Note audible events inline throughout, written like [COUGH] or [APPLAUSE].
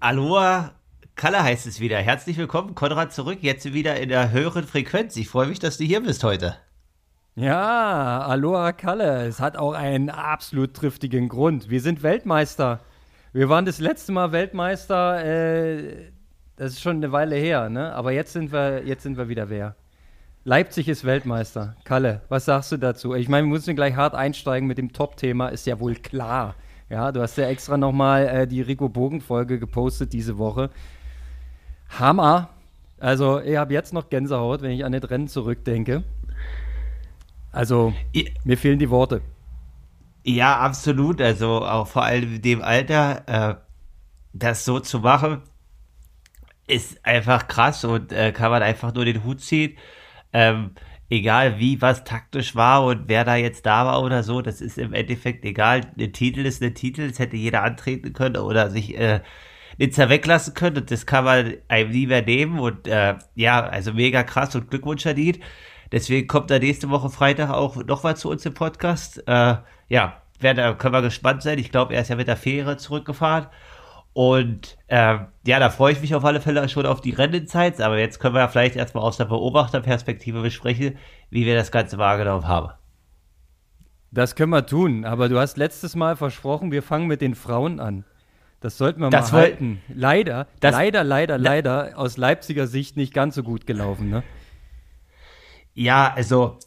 Aloha, Kalle heißt es wieder. Herzlich willkommen, Konrad, zurück. Jetzt wieder in der höheren Frequenz. Ich freue mich, dass du hier bist heute. Ja, Aloha Kalle. Es hat auch einen absolut triftigen Grund. Wir sind Weltmeister. Wir waren das letzte Mal Weltmeister, äh, das ist schon eine Weile her, ne? Aber jetzt sind wir, jetzt sind wir wieder wer. Leipzig ist Weltmeister. Kalle, was sagst du dazu? Ich meine, wir müssen gleich hart einsteigen mit dem Top-Thema, ist ja wohl klar. Ja, du hast ja extra nochmal äh, die Rico Bogen-Folge gepostet diese Woche. Hammer. Also, ich habe jetzt noch Gänsehaut, wenn ich an das Rennen zurückdenke. Also, ich, mir fehlen die Worte. Ja, absolut. Also, auch vor allem in dem Alter, äh, das so zu machen, ist einfach krass und äh, kann man einfach nur den Hut ziehen. Ähm, egal wie was taktisch war und wer da jetzt da war oder so, das ist im Endeffekt egal. Ein Titel ist ein Titel, es hätte jeder antreten können oder sich äh, Nizza weglassen können und das kann man einem nie mehr nehmen und äh, ja, also mega krass und Glückwunsch verdient. Deswegen kommt er nächste Woche Freitag auch nochmal zu uns im Podcast. Äh, ja, werden, können wir gespannt sein. Ich glaube, er ist ja mit der Fähre zurückgefahren und äh, ja, da freue ich mich auf alle Fälle schon auf die Rennenzeit. Aber jetzt können wir ja vielleicht erstmal aus der Beobachterperspektive besprechen, wie wir das Ganze wahrgenommen haben. Das können wir tun, aber du hast letztes Mal versprochen, wir fangen mit den Frauen an. Das sollten wir das mal halten. Leider, leider, leider, leider aus Leipziger Sicht nicht ganz so gut gelaufen, ne? Ja, also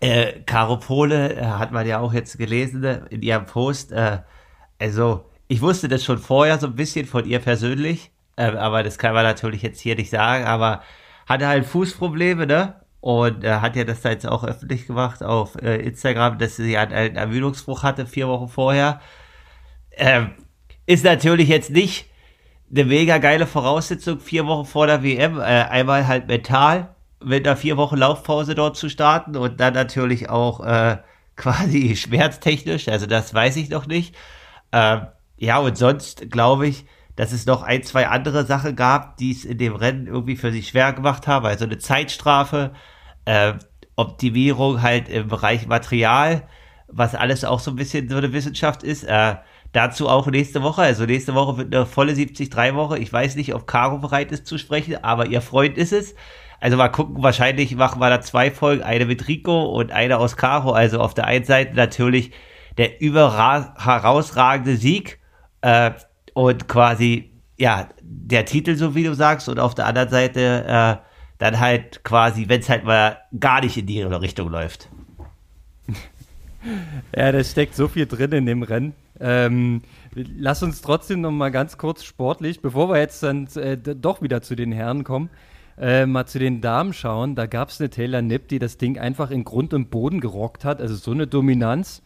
äh, Caro Pole äh, hat man ja auch jetzt gelesen ne, in ihrem Post. Äh, also ich wusste das schon vorher so ein bisschen von ihr persönlich, äh, aber das kann man natürlich jetzt hier nicht sagen, aber hatte halt Fußprobleme, ne? Und äh, hat ja das da jetzt auch öffentlich gemacht auf äh, Instagram, dass sie halt einen Ermüdungsbruch hatte, vier Wochen vorher. Ähm, ist natürlich jetzt nicht eine mega geile Voraussetzung, vier Wochen vor der WM, äh, einmal halt mental mit einer vier Wochen Laufpause dort zu starten und dann natürlich auch äh, [LAUGHS] quasi schmerztechnisch, also das weiß ich noch nicht. Ähm, ja, und sonst glaube ich, dass es noch ein, zwei andere Sachen gab, die es in dem Rennen irgendwie für sich schwer gemacht haben. Also eine Zeitstrafe, äh, Optimierung halt im Bereich Material, was alles auch so ein bisschen so eine Wissenschaft ist. Äh, dazu auch nächste Woche. Also nächste Woche wird eine volle 73-Woche. Ich weiß nicht, ob Caro bereit ist zu sprechen, aber ihr Freund ist es. Also mal gucken, wahrscheinlich machen wir da zwei Folgen, eine mit Rico und eine aus Caro. Also auf der einen Seite natürlich der herausragende Sieg äh, und quasi, ja, der Titel, so wie du sagst, und auf der anderen Seite äh, dann halt quasi, wenn es halt mal gar nicht in die Richtung läuft. [LAUGHS] Ja, da steckt so viel drin in dem Rennen. Ähm, lass uns trotzdem noch mal ganz kurz sportlich, bevor wir jetzt dann äh, doch wieder zu den Herren kommen, äh, mal zu den Damen schauen. Da gab es eine Taylor Nipp, die das Ding einfach in Grund und Boden gerockt hat. Also so eine Dominanz.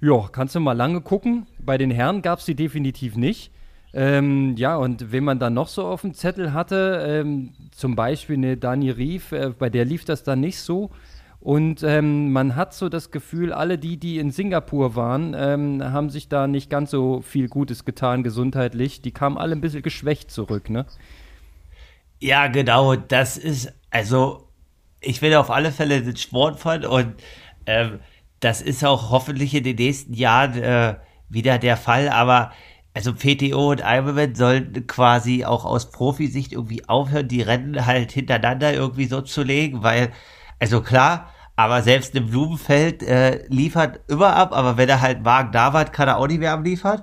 Ja, kannst du mal lange gucken. Bei den Herren gab es die definitiv nicht. Ähm, ja, und wen man dann noch so auf dem Zettel hatte, ähm, zum Beispiel eine Dani Rief, äh, bei der lief das dann nicht so. Und ähm, man hat so das Gefühl, alle die, die in Singapur waren, ähm, haben sich da nicht ganz so viel Gutes getan gesundheitlich. Die kamen alle ein bisschen geschwächt zurück, ne? Ja, genau. Das ist, also, ich will auf alle Fälle den Sport fahren und ähm, das ist auch hoffentlich in den nächsten Jahren äh, wieder der Fall, aber also PTO und Ironman sollten quasi auch aus Profisicht irgendwie aufhören, die Rennen halt hintereinander irgendwie so zu legen, weil, also klar, aber selbst im Blumenfeld äh, liefert immer ab, aber wenn er halt Wagen da war, kann er auch nicht mehr abliefern.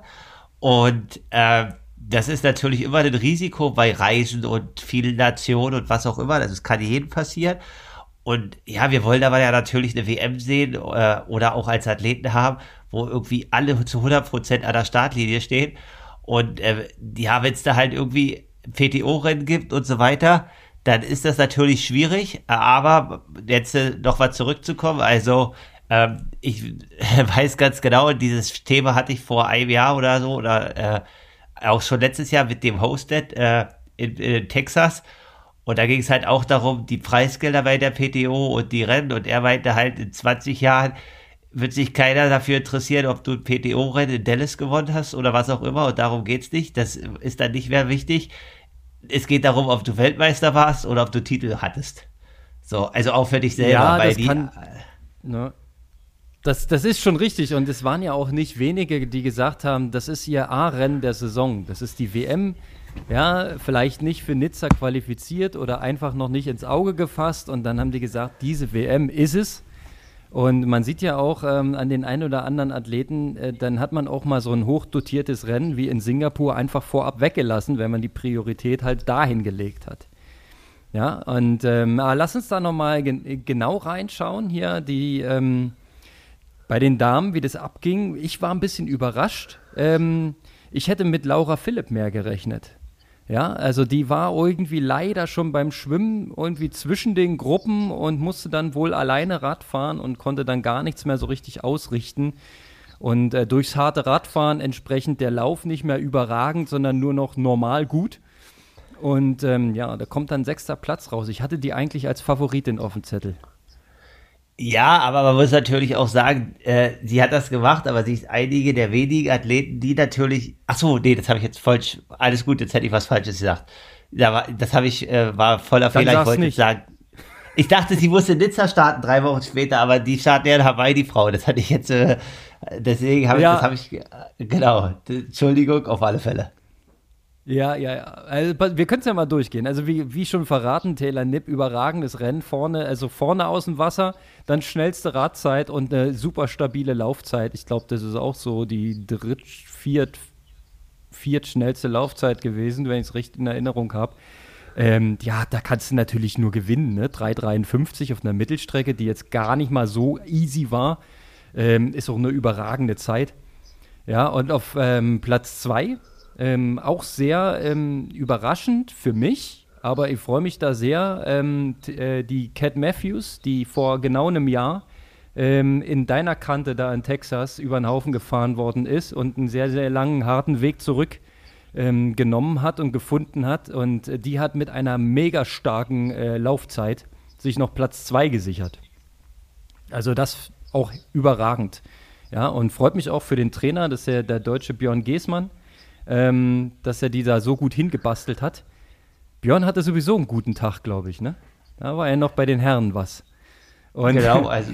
Und äh, das ist natürlich immer ein Risiko bei Reisen und vielen Nationen und was auch immer. Das kann jedem passieren. Und ja, wir wollen aber ja natürlich eine WM sehen äh, oder auch als Athleten haben, wo irgendwie alle zu 100% an der Startlinie stehen. Und äh, ja, wenn es da halt irgendwie PTO-Rennen gibt und so weiter, dann ist das natürlich schwierig. Aber jetzt äh, noch mal zurückzukommen, also ähm, ich [LAUGHS] weiß ganz genau, dieses Thema hatte ich vor einem Jahr oder so oder äh, auch schon letztes Jahr mit dem Hosted äh, in, in Texas. Und da ging es halt auch darum, die Preisgelder bei der PTO und die Rennen. Und er meinte halt, in 20 Jahren wird sich keiner dafür interessieren, ob du ein PTO-Rennen in Dallas gewonnen hast oder was auch immer. Und darum geht's nicht. Das ist dann nicht mehr wichtig. es geht darum, ob du Weltmeister warst oder ob du Titel hattest. So, also auch für dich selber, ja, weil die. Kann, ne, das, das ist schon richtig und es waren ja auch nicht wenige, die gesagt haben, das ist ihr A-Rennen der Saison. Das ist die WM, ja, vielleicht nicht für Nizza qualifiziert oder einfach noch nicht ins Auge gefasst und dann haben die gesagt, diese WM ist es. Und man sieht ja auch ähm, an den ein oder anderen Athleten, äh, dann hat man auch mal so ein hochdotiertes Rennen wie in Singapur einfach vorab weggelassen, wenn man die Priorität halt dahin gelegt hat. Ja, und ähm, lass uns da nochmal gen genau reinschauen hier, die ähm, bei den Damen, wie das abging. Ich war ein bisschen überrascht. Ähm, ich hätte mit Laura Philipp mehr gerechnet. Ja, also die war irgendwie leider schon beim Schwimmen irgendwie zwischen den Gruppen und musste dann wohl alleine Radfahren und konnte dann gar nichts mehr so richtig ausrichten. Und äh, durchs harte Radfahren entsprechend der Lauf nicht mehr überragend, sondern nur noch normal gut. Und ähm, ja, da kommt dann sechster Platz raus. Ich hatte die eigentlich als Favoritin auf dem Zettel. Ja, aber man muss natürlich auch sagen, äh, sie hat das gemacht, aber sie ist einige der wenigen Athleten, die natürlich. Ach so, nee, das habe ich jetzt falsch. Alles gut, jetzt hätte ich was Falsches gesagt. Da war, das habe ich äh, war voller Dann Fehler. Ich wollte nicht. sagen. Ich dachte, sie musste in Nizza starten, drei Wochen später, aber die starten ja in Hawaii, die Frau. Das hatte ich jetzt. Äh, deswegen habe ich, ja. das habe ich. Äh, genau. Entschuldigung, auf alle Fälle. Ja, ja, ja. Also, wir können es ja mal durchgehen. Also wie, wie schon verraten, Taylor Nipp, überragendes Rennen vorne, also vorne aus dem Wasser, dann schnellste Radzeit und eine super stabile Laufzeit. Ich glaube, das ist auch so die dritt, viert, viert schnellste Laufzeit gewesen, wenn ich es richtig in Erinnerung habe. Ähm, ja, da kannst du natürlich nur gewinnen, ne? 3,53 auf einer Mittelstrecke, die jetzt gar nicht mal so easy war. Ähm, ist auch eine überragende Zeit. Ja, und auf ähm, Platz 2 ähm, auch sehr ähm, überraschend für mich, aber ich freue mich da sehr. Ähm, äh, die Cat Matthews, die vor genau einem Jahr ähm, in deiner Kante da in Texas über den Haufen gefahren worden ist und einen sehr, sehr langen, harten Weg zurück ähm, genommen hat und gefunden hat. Und äh, die hat mit einer mega starken äh, Laufzeit sich noch Platz 2 gesichert. Also das auch überragend. Ja, und freut mich auch für den Trainer, das ist ja der deutsche Björn Geßmann, ähm, dass er die da so gut hingebastelt hat. Björn hatte sowieso einen guten Tag, glaube ich, ne? Da war er noch bei den Herren was. Und genau, [LAUGHS] also,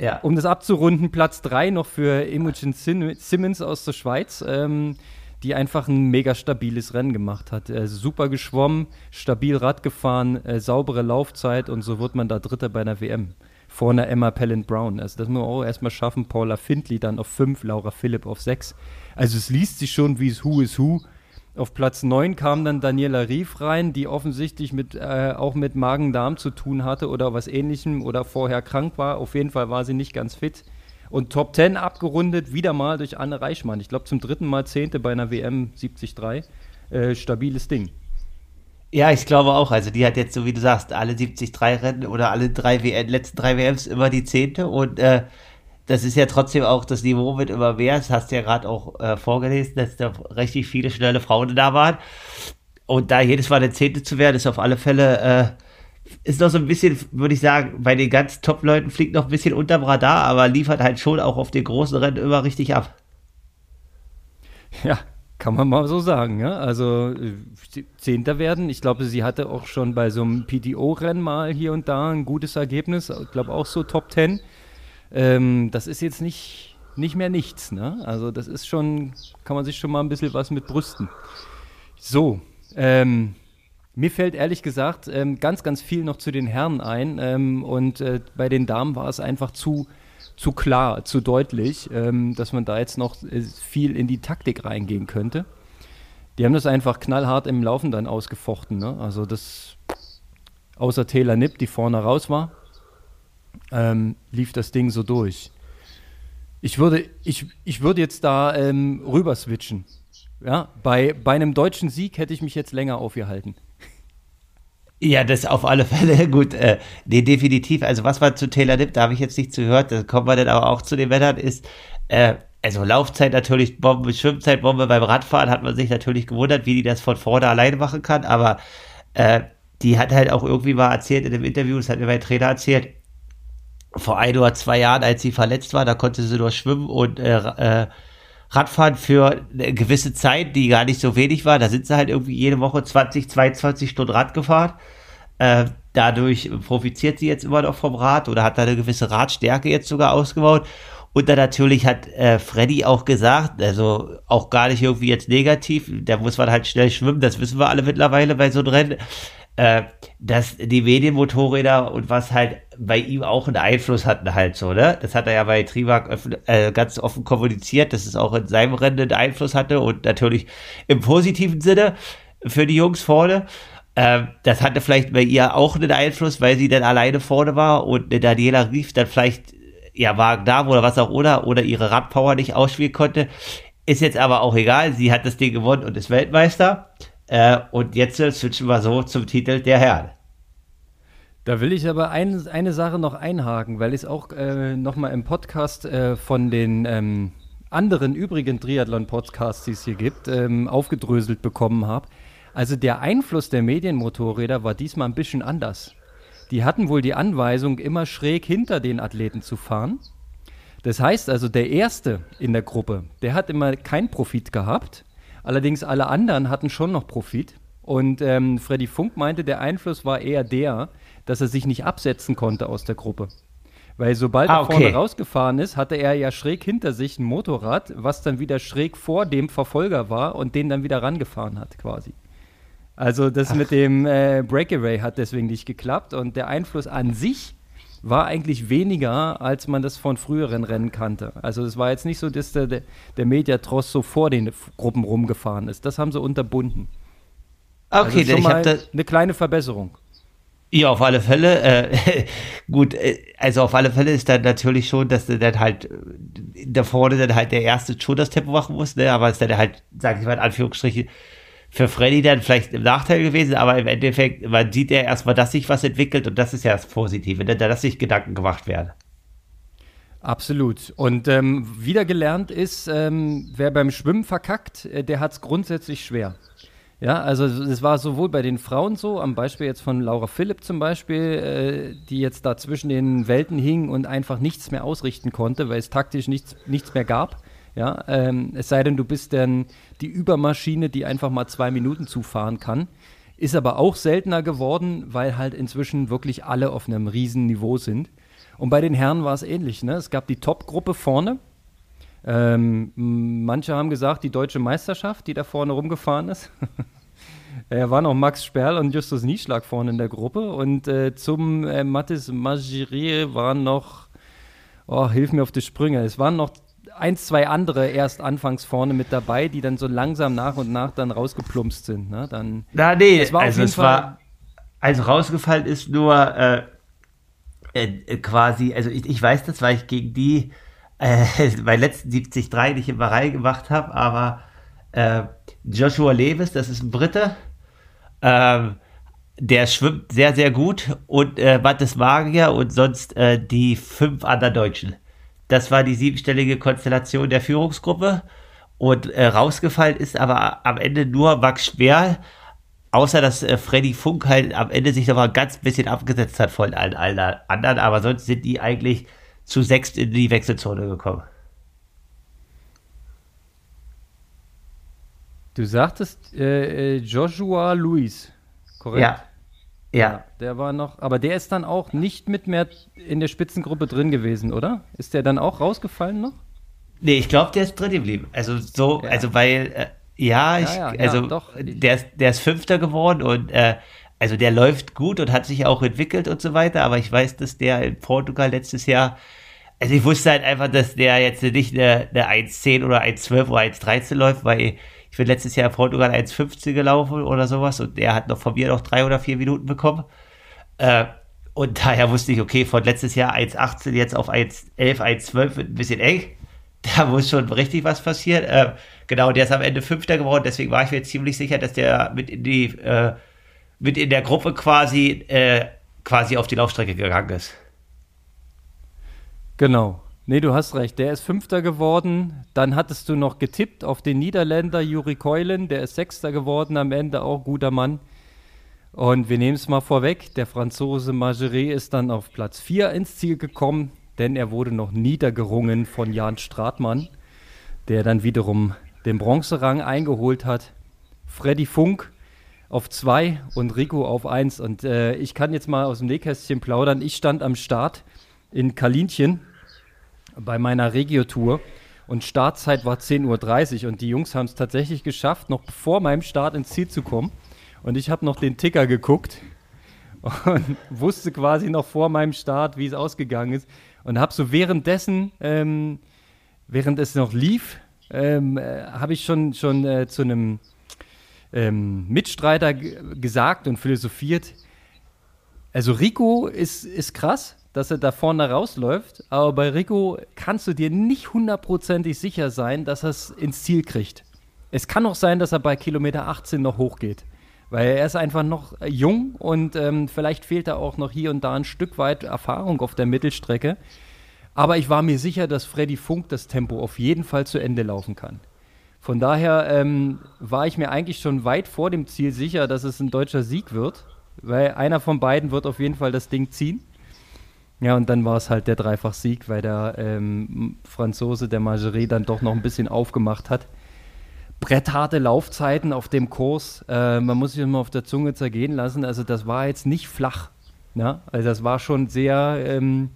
ja. Um das abzurunden, Platz 3 noch für Imogen Simmons aus der Schweiz, ähm, die einfach ein mega stabiles Rennen gemacht hat. Äh, super geschwommen, stabil Rad gefahren, äh, saubere Laufzeit und so wird man da Dritter bei einer WM. Vor einer Emma Pellant Brown. Also das muss man auch erstmal schaffen. Paula Findley dann auf 5, Laura Philipp auf 6. Also es liest sich schon wie es Who is Who. Auf Platz 9 kam dann Daniela Rief rein, die offensichtlich mit, äh, auch mit Magen-Darm zu tun hatte oder was ähnlichem oder vorher krank war. Auf jeden Fall war sie nicht ganz fit. Und Top 10 abgerundet, wieder mal durch Anne Reichmann. Ich glaube zum dritten Mal Zehnte bei einer WM 73. Äh, stabiles Ding. Ja, ich glaube auch. Also die hat jetzt, so wie du sagst, alle 73 Rennen oder alle drei WM, letzten drei WMs immer die Zehnte und äh, das ist ja trotzdem auch, das Niveau wird immer mehr. Das hast du ja gerade auch äh, vorgelesen, dass da richtig viele schnelle Frauen da waren. Und da jedes Mal eine Zehnte zu werden, ist auf alle Fälle, äh, ist noch so ein bisschen, würde ich sagen, bei den ganz Top-Leuten fliegt noch ein bisschen unterm Radar, aber liefert halt schon auch auf den großen Rennen immer richtig ab. Ja, kann man mal so sagen, ja. Also äh, Zehnter werden. Ich glaube, sie hatte auch schon bei so einem PTO-Rennen mal hier und da ein gutes Ergebnis. Ich glaube auch so Top Ten ähm, das ist jetzt nicht, nicht mehr nichts. Ne? Also das ist schon, kann man sich schon mal ein bisschen was mit brüsten. So, ähm, mir fällt ehrlich gesagt ähm, ganz, ganz viel noch zu den Herren ein ähm, und äh, bei den Damen war es einfach zu, zu klar, zu deutlich, ähm, dass man da jetzt noch äh, viel in die Taktik reingehen könnte. Die haben das einfach knallhart im Laufen dann ausgefochten. Ne? Also das, außer Taylor Nipp, die vorne raus war, ähm, lief das Ding so durch. Ich würde, ich, ich würde jetzt da ähm, rüber switchen. Ja, bei, bei einem deutschen Sieg hätte ich mich jetzt länger aufgehalten. Ja, das auf alle Fälle. [LAUGHS] Gut, äh, nee, definitiv. Also was war zu Taylor Nipp, da habe ich jetzt nicht zugehört, da kommen wir dann aber auch zu den Wettern, ist, äh, also Laufzeit natürlich Bombe, Schwimmzeit Bombe, beim Radfahren hat man sich natürlich gewundert, wie die das von vorne alleine machen kann, aber äh, die hat halt auch irgendwie mal erzählt in dem Interview, das hat mir mein Trainer erzählt, vor ein oder zwei Jahren, als sie verletzt war, da konnte sie nur schwimmen und äh, äh, Radfahren für eine gewisse Zeit, die gar nicht so wenig war. Da sind sie halt irgendwie jede Woche 20, 22 Stunden Rad gefahren. Äh, dadurch profitiert sie jetzt immer noch vom Rad oder hat da eine gewisse Radstärke jetzt sogar ausgebaut. Und dann natürlich hat äh, Freddy auch gesagt, also auch gar nicht irgendwie jetzt negativ, da muss man halt schnell schwimmen, das wissen wir alle mittlerweile bei so einem Rennen, äh, dass die Medienmotorräder und was halt bei ihm auch einen Einfluss hatten halt so, ne? Das hat er ja bei Trivac äh, ganz offen kommuniziert, dass es auch in seinem Rennen einen Einfluss hatte und natürlich im positiven Sinne für die Jungs vorne. Ähm, das hatte vielleicht bei ihr auch einen Einfluss, weil sie dann alleine vorne war und Daniela Rief dann vielleicht ja Wagen da oder was auch oder oder ihre Radpower nicht ausspielen konnte. Ist jetzt aber auch egal. Sie hat das Ding gewonnen und ist Weltmeister. Äh, und jetzt switchen wir so zum Titel der Herren. Da will ich aber ein, eine Sache noch einhaken, weil ich es auch äh, nochmal im Podcast äh, von den ähm, anderen übrigen Triathlon-Podcasts, die es hier gibt, ähm, aufgedröselt bekommen habe. Also der Einfluss der Medienmotorräder war diesmal ein bisschen anders. Die hatten wohl die Anweisung, immer schräg hinter den Athleten zu fahren. Das heißt also, der Erste in der Gruppe, der hat immer keinen Profit gehabt. Allerdings alle anderen hatten schon noch Profit. Und ähm, Freddy Funk meinte, der Einfluss war eher der, dass er sich nicht absetzen konnte aus der Gruppe. Weil sobald ah, okay. er vorne rausgefahren ist, hatte er ja schräg hinter sich ein Motorrad, was dann wieder schräg vor dem Verfolger war und den dann wieder rangefahren hat, quasi. Also das Ach. mit dem äh, Breakaway hat deswegen nicht geklappt und der Einfluss an sich war eigentlich weniger, als man das von früheren Rennen kannte. Also es war jetzt nicht so, dass der, der Mediatross so vor den Gruppen rumgefahren ist. Das haben sie unterbunden. Okay, also ich habe eine kleine Verbesserung. Ja, auf alle Fälle. Äh, [LAUGHS] gut, äh, also auf alle Fälle ist dann natürlich schon, dass du dann halt da vorne dann halt der erste schon das Tempo machen muss, ne? aber es ist dann halt, sag ich mal in Anführungsstrichen, für Freddy dann vielleicht im Nachteil gewesen, aber im Endeffekt, man sieht ja erstmal, dass sich was entwickelt und das ist ja das Positive, ne? dass sich Gedanken gemacht werden. Absolut. Und ähm, wieder gelernt ist, ähm, wer beim Schwimmen verkackt, äh, der hat es grundsätzlich schwer. Ja, also es war sowohl bei den Frauen so, am Beispiel jetzt von Laura Philipp zum Beispiel, äh, die jetzt da zwischen den Welten hing und einfach nichts mehr ausrichten konnte, weil es taktisch nichts, nichts mehr gab. Ja, ähm, es sei denn, du bist dann die Übermaschine, die einfach mal zwei Minuten zufahren kann. Ist aber auch seltener geworden, weil halt inzwischen wirklich alle auf einem riesen Niveau sind. Und bei den Herren war es ähnlich. Ne? Es gab die Top-Gruppe vorne. Ähm, manche haben gesagt, die deutsche Meisterschaft, die da vorne rumgefahren ist. Er war noch Max Sperl und Justus Nieschlag vorne in der Gruppe. Und äh, zum äh, Mathis Magirier waren noch, oh, hilf mir auf die Sprünge, es waren noch eins, zwei andere erst anfangs vorne mit dabei, die dann so langsam nach und nach dann rausgeplumpst sind. Ne? Dann, Na, nee, es war also es Fall war, also rausgefallen ist nur äh, äh, quasi, also ich, ich weiß das, weil ich gegen die äh, [LAUGHS] bei letzten 73 nicht immer reingemacht habe, aber äh, Joshua Lewis, das ist ein Brite, ähm, der schwimmt sehr, sehr gut und äh, Mattes Magier und sonst äh, die fünf anderen Deutschen. Das war die siebenstellige Konstellation der Führungsgruppe. Und äh, rausgefallen ist aber am Ende nur Max Sperl, außer dass äh, Freddy Funk halt am Ende sich nochmal ein ganz bisschen abgesetzt hat von allen, allen anderen, aber sonst sind die eigentlich zu sechs in die Wechselzone gekommen. Du sagtest äh, äh Joshua Luis, korrekt? Ja. Ja. Der war noch, aber der ist dann auch nicht mit mehr in der Spitzengruppe drin gewesen, oder? Ist der dann auch rausgefallen noch? Nee, ich glaube, der ist drin geblieben. Also so, ja. also weil, äh, ja, ich, ja, ja, also doch. Der, ist, der ist Fünfter geworden und äh, also der läuft gut und hat sich auch entwickelt und so weiter, aber ich weiß, dass der in Portugal letztes Jahr, also ich wusste halt einfach, dass der jetzt nicht eine, eine 1,10 oder 1,12 oder 1,13 läuft, weil bin letztes Jahr in Portugal 1,15 gelaufen oder sowas und der hat noch von mir noch drei oder vier Minuten bekommen. Äh, und daher wusste ich, okay, von letztes Jahr 1,18 jetzt auf 1,11, 1,12 wird ein bisschen eng. [LAUGHS] Da muss schon richtig was passieren. Äh, genau, der ist am Ende Fünfter geworden, deswegen war ich mir ziemlich sicher, dass der mit in die, äh, mit in der Gruppe quasi, äh, quasi auf die Laufstrecke gegangen ist. Genau. Nee, du hast recht. Der ist Fünfter geworden. Dann hattest du noch getippt auf den Niederländer Juri Keulen. Der ist Sechster geworden am Ende, auch guter Mann. Und wir nehmen es mal vorweg. Der Franzose Margeret ist dann auf Platz 4 ins Ziel gekommen, denn er wurde noch niedergerungen von Jan Stratmann. der dann wiederum den Bronzerang eingeholt hat. Freddy Funk auf 2 und Rico auf 1. Und äh, ich kann jetzt mal aus dem Nähkästchen plaudern. Ich stand am Start in Kalinchen bei meiner Regio-Tour und Startzeit war 10.30 Uhr und die Jungs haben es tatsächlich geschafft, noch vor meinem Start ins Ziel zu kommen. Und ich habe noch den Ticker geguckt und [LAUGHS] wusste quasi noch vor meinem Start, wie es ausgegangen ist. Und habe so währenddessen, ähm, während es noch lief, ähm, äh, habe ich schon, schon äh, zu einem ähm, Mitstreiter gesagt und philosophiert. Also Rico ist, ist krass, dass er da vorne rausläuft, aber bei Rico kannst du dir nicht hundertprozentig sicher sein, dass er es ins Ziel kriegt. Es kann auch sein, dass er bei Kilometer 18 noch hochgeht, weil er ist einfach noch jung und ähm, vielleicht fehlt da auch noch hier und da ein Stück weit Erfahrung auf der Mittelstrecke. Aber ich war mir sicher, dass Freddy Funk das Tempo auf jeden Fall zu Ende laufen kann. Von daher ähm, war ich mir eigentlich schon weit vor dem Ziel sicher, dass es ein deutscher Sieg wird, weil einer von beiden wird auf jeden Fall das Ding ziehen. Ja, und dann war es halt der Dreifach-Sieg, weil der ähm, Franzose, der Margerie, dann doch noch ein bisschen aufgemacht hat. Brettharte Laufzeiten auf dem Kurs, äh, man muss sich immer auf der Zunge zergehen lassen. Also, das war jetzt nicht flach. Ja? Also, das war schon sehr ähm,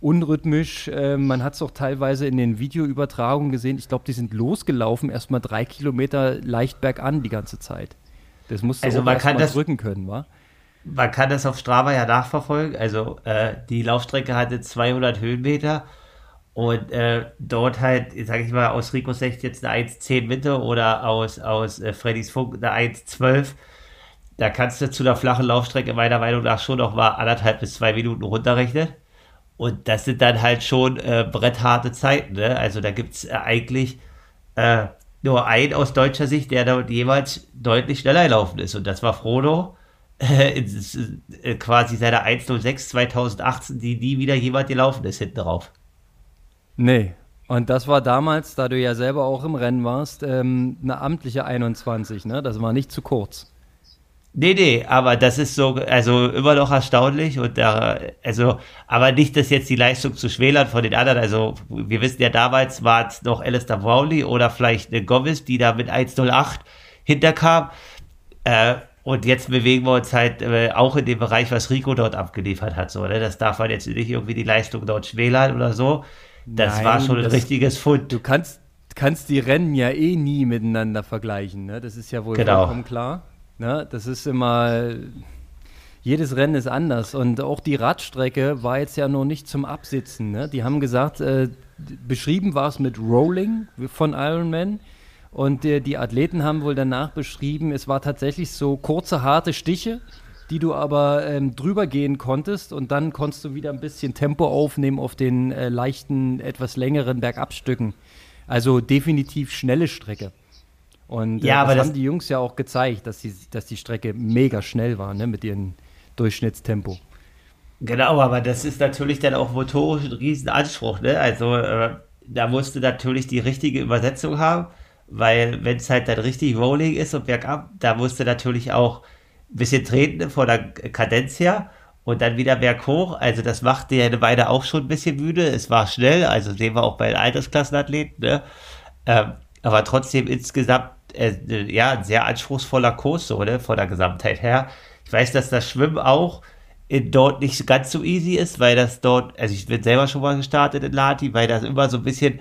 unrhythmisch. Äh, man hat es auch teilweise in den Videoübertragungen gesehen. Ich glaube, die sind losgelaufen, erstmal drei Kilometer leicht bergan die ganze Zeit. Das musste also man kann das drücken können, wa? Man kann das auf Strava ja nachverfolgen. Also äh, die Laufstrecke hatte 200 Höhenmeter und äh, dort halt, sage ich mal, aus Rico 6 jetzt eine 1,10 Mitte oder aus, aus äh, Freddys Funk eine 1,12. Da kannst du zu der flachen Laufstrecke meiner Meinung nach schon noch mal anderthalb bis zwei Minuten runterrechnen. Und das sind dann halt schon äh, brettharte Zeiten. Ne? Also da gibt es äh, eigentlich äh, nur einen aus deutscher Sicht, der da jeweils deutlich schneller gelaufen ist. Und das war Frodo äh, äh, quasi seiner 106 2018, die nie wieder jemand gelaufen ist hinten drauf. Nee. Und das war damals, da du ja selber auch im Rennen warst, ähm, eine amtliche 21, ne? Das war nicht zu kurz. Nee, nee, aber das ist so, also immer noch erstaunlich und da, also, aber nicht, dass jetzt die Leistung zu schmälern von den anderen, also, wir wissen ja damals war es noch Alistair Brownlee oder vielleicht eine Gomez, die da mit 108 hinterkam, äh, und jetzt bewegen wir uns halt äh, auch in dem Bereich, was Rico dort abgeliefert hat. So, ne? Das darf man jetzt nicht irgendwie die Leistung dort schmälern oder so. Das Nein, war schon ein richtiges Fund. Du kannst, kannst die Rennen ja eh nie miteinander vergleichen. Ne? Das ist ja wohl genau. vollkommen klar. Ne? Das ist immer. Jedes Rennen ist anders. Und auch die Radstrecke war jetzt ja noch nicht zum Absitzen. Ne? Die haben gesagt, äh, beschrieben war es mit Rolling von Ironman. Und äh, die Athleten haben wohl danach beschrieben, es war tatsächlich so kurze, harte Stiche, die du aber ähm, drüber gehen konntest und dann konntest du wieder ein bisschen Tempo aufnehmen auf den äh, leichten, etwas längeren Bergabstücken. Also definitiv schnelle Strecke. Und äh, ja, das, das haben die Jungs ja auch gezeigt, dass die, dass die Strecke mega schnell war, ne, mit ihrem Durchschnittstempo. Genau, aber das ist natürlich dann auch motorisch ein Riesenanspruch, ne? Also äh, da musst du natürlich die richtige Übersetzung haben weil wenn es halt dann richtig Rolling ist und bergab, da musst du natürlich auch ein bisschen treten von der Kadenz her und dann wieder berghoch. Also das machte ja eine Weile auch schon ein bisschen müde. Es war schnell, also sehen wir auch bei den Altersklassenathleten, ne? Ähm, aber trotzdem insgesamt äh, ja ein sehr anspruchsvoller Kurs so, ne? von der Gesamtheit her. Ich weiß, dass das Schwimmen auch in dort nicht ganz so easy ist, weil das dort, also ich bin selber schon mal gestartet in Lati, weil das immer so ein bisschen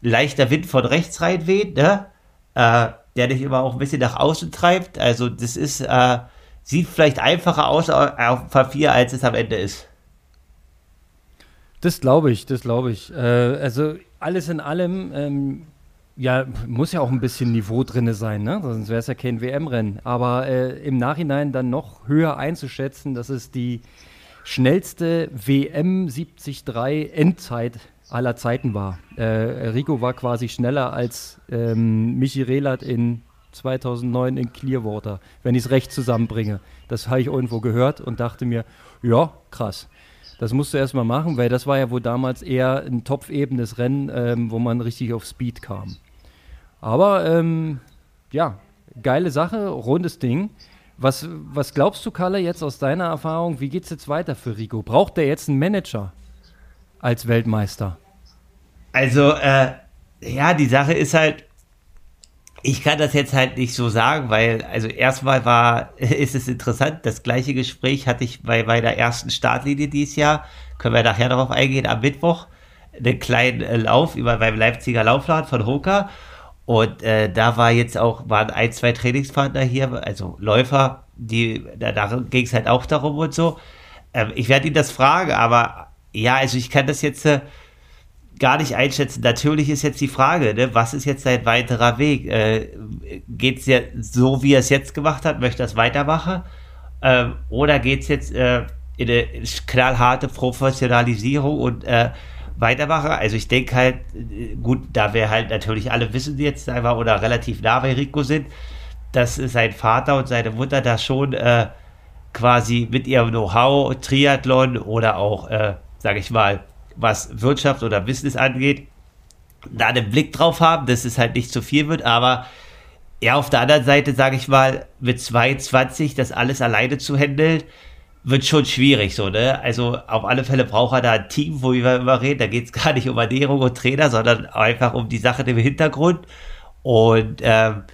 leichter Wind von rechts rein weht, ne? Äh, der dich immer auch ein bisschen nach außen treibt. Also das ist, äh, sieht vielleicht einfacher aus auf Papier, als es am Ende ist. Das glaube ich, das glaube ich. Äh, also alles in allem, ähm, ja, muss ja auch ein bisschen Niveau drin sein, ne? sonst wäre es ja kein WM-Rennen. Aber äh, im Nachhinein dann noch höher einzuschätzen, dass es die schnellste WM 73 Endzeit aller Zeiten war. Äh, Rico war quasi schneller als ähm, Michi Relat in 2009 in Clearwater, wenn ich es recht zusammenbringe. Das habe ich irgendwo gehört und dachte mir, ja, krass. Das musst du erstmal machen, weil das war ja wohl damals eher ein topfebenes Rennen, ähm, wo man richtig auf Speed kam. Aber ähm, ja, geile Sache, rundes Ding. Was, was glaubst du, Kalle, jetzt aus deiner Erfahrung, wie geht es jetzt weiter für Rico? Braucht der jetzt einen Manager? Als Weltmeister? Also, äh, Ja, die Sache ist halt, ich kann das jetzt halt nicht so sagen, weil, also erstmal war, [LAUGHS] ist es interessant, das gleiche Gespräch hatte ich bei meiner ersten Startlinie dieses Jahr, können wir nachher darauf eingehen, am Mittwoch, einen kleinen äh, Lauf über beim Leipziger Laufladen von Hoka und äh, da war jetzt auch, waren ein, zwei Trainingspartner hier, also Läufer, die, da, da ging es halt auch darum und so. Ähm, ich werde ihn das fragen, aber ja, also ich kann das jetzt, äh, gar nicht einschätzen. Natürlich ist jetzt die Frage, ne, was ist jetzt sein weiterer Weg? Äh, geht es ja so, wie er es jetzt gemacht hat, möchte er es weitermachen? Ähm, oder geht es jetzt äh, in eine knallharte Professionalisierung und äh, weitermachen? Also ich denke halt, äh, gut, da wir halt natürlich alle wissen jetzt einfach oder relativ nah bei Rico sind, dass sein Vater und seine Mutter da schon äh, quasi mit ihrem Know-how, Triathlon oder auch, äh, sage ich mal, was Wirtschaft oder Business angeht, da einen Blick drauf haben, dass es halt nicht zu viel wird, aber ja, auf der anderen Seite, sage ich mal, mit 22 das alles alleine zu handeln, wird schon schwierig, so, ne? Also auf alle Fälle braucht er da ein Team, wo wir immer reden. Da geht es gar nicht um Ernährung und Trainer, sondern einfach um die Sache im Hintergrund. Und ähm,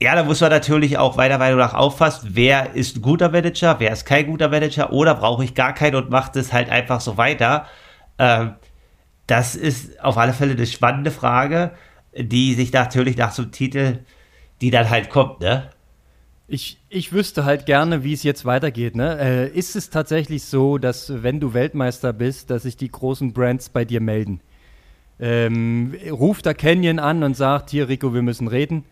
ja, da muss man natürlich auch meiner Meinung nach auffassen, wer ist ein guter Manager, wer ist kein guter Manager oder brauche ich gar keinen und macht es halt einfach so weiter. Ähm, das ist auf alle Fälle eine spannende Frage, die sich natürlich nach so einem Titel, die dann halt kommt, ne? Ich, ich wüsste halt gerne, wie es jetzt weitergeht. Ne? Äh, ist es tatsächlich so, dass wenn du Weltmeister bist, dass sich die großen Brands bei dir melden? Ähm, ruft da Canyon an und sagt, hier Rico, wir müssen reden?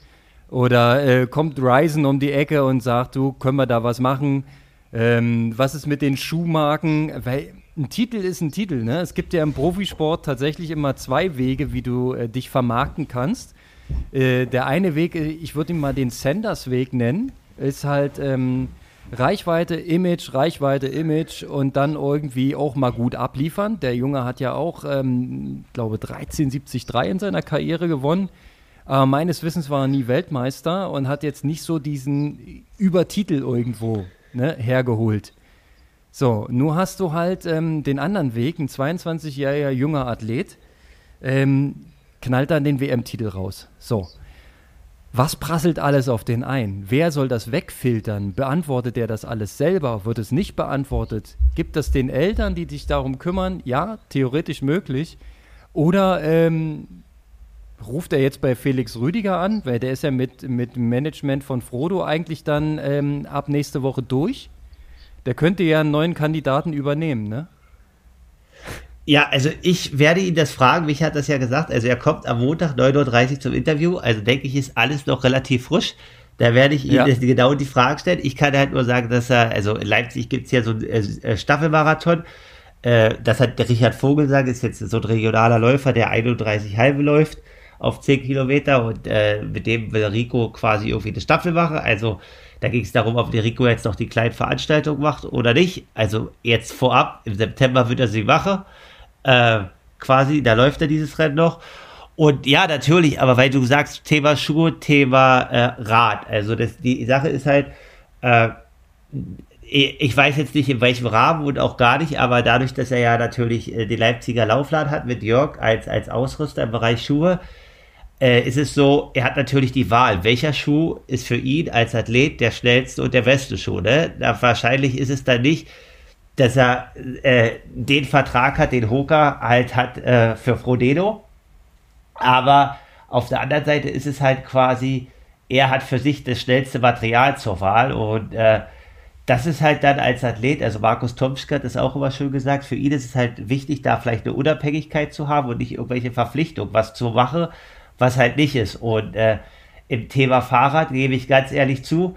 Oder äh, kommt Ryzen um die Ecke und sagt, du, können wir da was machen? Ähm, was ist mit den Schuhmarken? Weil ein Titel ist ein Titel. Ne? Es gibt ja im Profisport tatsächlich immer zwei Wege, wie du äh, dich vermarkten kannst. Äh, der eine Weg, äh, ich würde ihn mal den Sanders-Weg nennen, ist halt ähm, Reichweite, Image, Reichweite, Image und dann irgendwie auch mal gut abliefern. Der Junge hat ja auch, ähm, glaube 1373 in seiner Karriere gewonnen. Aber meines Wissens war er nie Weltmeister und hat jetzt nicht so diesen Übertitel irgendwo ne, hergeholt. So, nur hast du halt ähm, den anderen Weg, ein 22-jähriger junger Athlet, ähm, knallt dann den WM-Titel raus. So. Was prasselt alles auf den ein? Wer soll das wegfiltern? Beantwortet er das alles selber? Wird es nicht beantwortet? Gibt es den Eltern, die sich darum kümmern? Ja, theoretisch möglich. Oder ähm, ruft er jetzt bei Felix Rüdiger an? Weil der ist ja mit, mit Management von Frodo eigentlich dann ähm, ab nächste Woche durch. Der könnte ja einen neuen Kandidaten übernehmen, ne? Ja, also ich werde ihn das fragen, mich hat das ja gesagt. Also er kommt am Montag 9.30 Uhr zum Interview, also denke ich, ist alles noch relativ frisch. Da werde ich ihm ja. genau die Frage stellen. Ich kann halt nur sagen, dass er, also in Leipzig gibt es ja so einen äh, Staffelmarathon. Äh, das hat der Richard Vogel gesagt, ist jetzt so ein regionaler Läufer, der 31 halbe läuft auf 10 Kilometer und äh, mit dem will Rico quasi irgendwie eine Staffel machen. Also da ging es darum, ob der Rico jetzt noch die kleine Veranstaltung macht oder nicht. Also jetzt vorab, im September wird er sie machen. Äh, quasi, da läuft er dieses Rennen noch. Und ja, natürlich, aber weil du sagst, Thema Schuhe, Thema äh, Rad. Also das, die Sache ist halt, äh, ich weiß jetzt nicht in welchem Rahmen und auch gar nicht, aber dadurch, dass er ja natürlich äh, den Leipziger Laufladen hat mit Jörg als, als Ausrüster im Bereich Schuhe, äh, ist es so, er hat natürlich die Wahl, welcher Schuh ist für ihn als Athlet der schnellste und der beste Schuh. Ne? Da wahrscheinlich ist es dann nicht, dass er äh, den Vertrag hat, den Hoka halt hat äh, für Frodeno. Aber auf der anderen Seite ist es halt quasi, er hat für sich das schnellste Material zur Wahl und äh, das ist halt dann als Athlet, also Markus Tomschke hat das auch immer schön gesagt, für ihn ist es halt wichtig, da vielleicht eine Unabhängigkeit zu haben und nicht irgendwelche Verpflichtungen, was zu machen, was halt nicht ist. Und äh, im Thema Fahrrad gebe ich ganz ehrlich zu,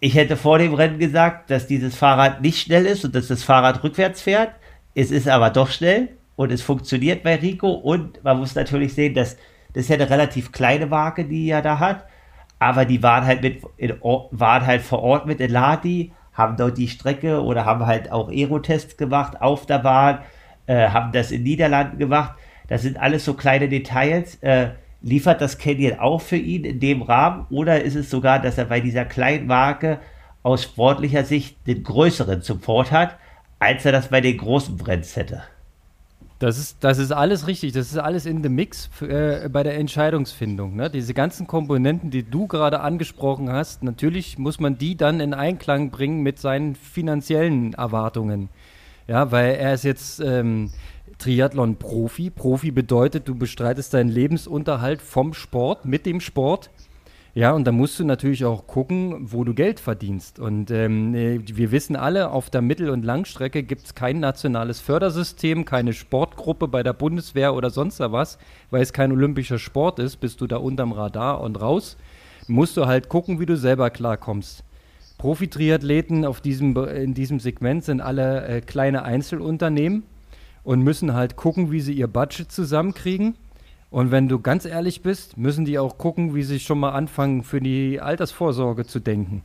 ich hätte vor dem Rennen gesagt, dass dieses Fahrrad nicht schnell ist und dass das Fahrrad rückwärts fährt. Es ist aber doch schnell und es funktioniert bei Rico. Und man muss natürlich sehen, dass das ist ja eine relativ kleine Marke, die er da hat. Aber die waren halt mit, in, waren halt vor Ort mit in haben dort die Strecke oder haben halt auch Aerotests gemacht auf der Bahn, äh, haben das in Niederlanden gemacht. Das sind alles so kleine Details. Äh, Liefert das Canyon auch für ihn in dem Rahmen oder ist es sogar, dass er bei dieser kleinen Marke aus sportlicher Sicht den größeren Support hat, als er das bei den großen Brenns hätte? Das ist, das ist alles richtig. Das ist alles in the Mix äh, bei der Entscheidungsfindung. Ne? Diese ganzen Komponenten, die du gerade angesprochen hast, natürlich muss man die dann in Einklang bringen mit seinen finanziellen Erwartungen. Ja, weil er ist jetzt ähm, Triathlon-Profi. Profi bedeutet, du bestreitest deinen Lebensunterhalt vom Sport, mit dem Sport. Ja, und da musst du natürlich auch gucken, wo du Geld verdienst. Und ähm, äh, wir wissen alle, auf der Mittel- und Langstrecke gibt es kein nationales Fördersystem, keine Sportgruppe bei der Bundeswehr oder sonst was, weil es kein olympischer Sport ist, bist du da unterm Radar und raus. Musst du halt gucken, wie du selber klarkommst. Profi-Triathleten diesem, in diesem Segment sind alle äh, kleine Einzelunternehmen und müssen halt gucken, wie sie ihr Budget zusammenkriegen und wenn du ganz ehrlich bist, müssen die auch gucken, wie sie schon mal anfangen, für die Altersvorsorge zu denken.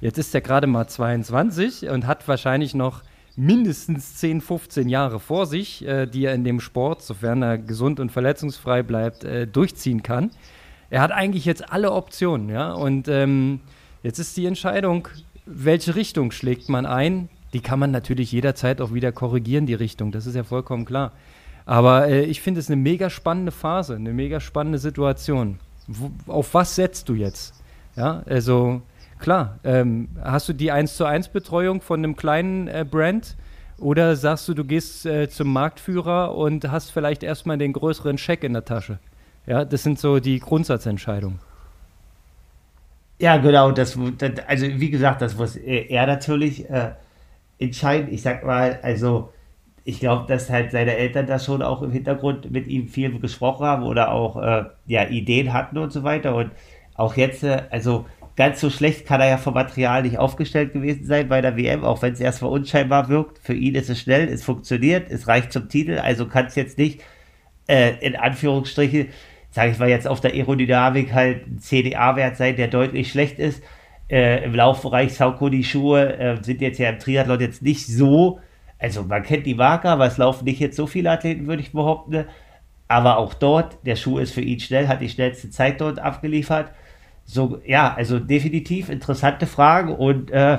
Jetzt ist er gerade mal 22 und hat wahrscheinlich noch mindestens 10, 15 Jahre vor sich, äh, die er in dem Sport, sofern er gesund und verletzungsfrei bleibt, äh, durchziehen kann. Er hat eigentlich jetzt alle Optionen, ja. Und ähm, jetzt ist die Entscheidung, welche Richtung schlägt man ein? Die kann man natürlich jederzeit auch wieder korrigieren, die Richtung. Das ist ja vollkommen klar. Aber äh, ich finde es eine mega spannende Phase, eine mega spannende Situation. Wo, auf was setzt du jetzt? Ja, also klar, ähm, hast du die 1 zu 1 Betreuung von einem kleinen äh, Brand oder sagst du, du gehst äh, zum Marktführer und hast vielleicht erstmal den größeren Scheck in der Tasche? Ja, das sind so die Grundsatzentscheidungen. Ja, genau, das, das also wie gesagt, das muss er natürlich äh, entscheiden. Ich sag mal, also ich glaube, dass halt seine Eltern da schon auch im Hintergrund mit ihm viel gesprochen haben oder auch äh, ja, Ideen hatten und so weiter. Und auch jetzt, äh, also ganz so schlecht kann er ja vom Material nicht aufgestellt gewesen sein bei der WM, auch wenn es erstmal unscheinbar wirkt. Für ihn ist es schnell, es funktioniert, es reicht zum Titel, also kann es jetzt nicht äh, in Anführungsstrichen, sage ich mal jetzt auf der Aerodynamik halt ein CDA-Wert sein, der deutlich schlecht ist. Äh, Im Laufbereich Sauko die Schuhe äh, sind jetzt ja im Triathlon jetzt nicht so also man kennt die Marke, aber es laufen nicht jetzt so viele Athleten, würde ich behaupten. Aber auch dort, der Schuh ist für ihn schnell, hat die schnellste Zeit dort abgeliefert. So, ja, also definitiv interessante Fragen und äh,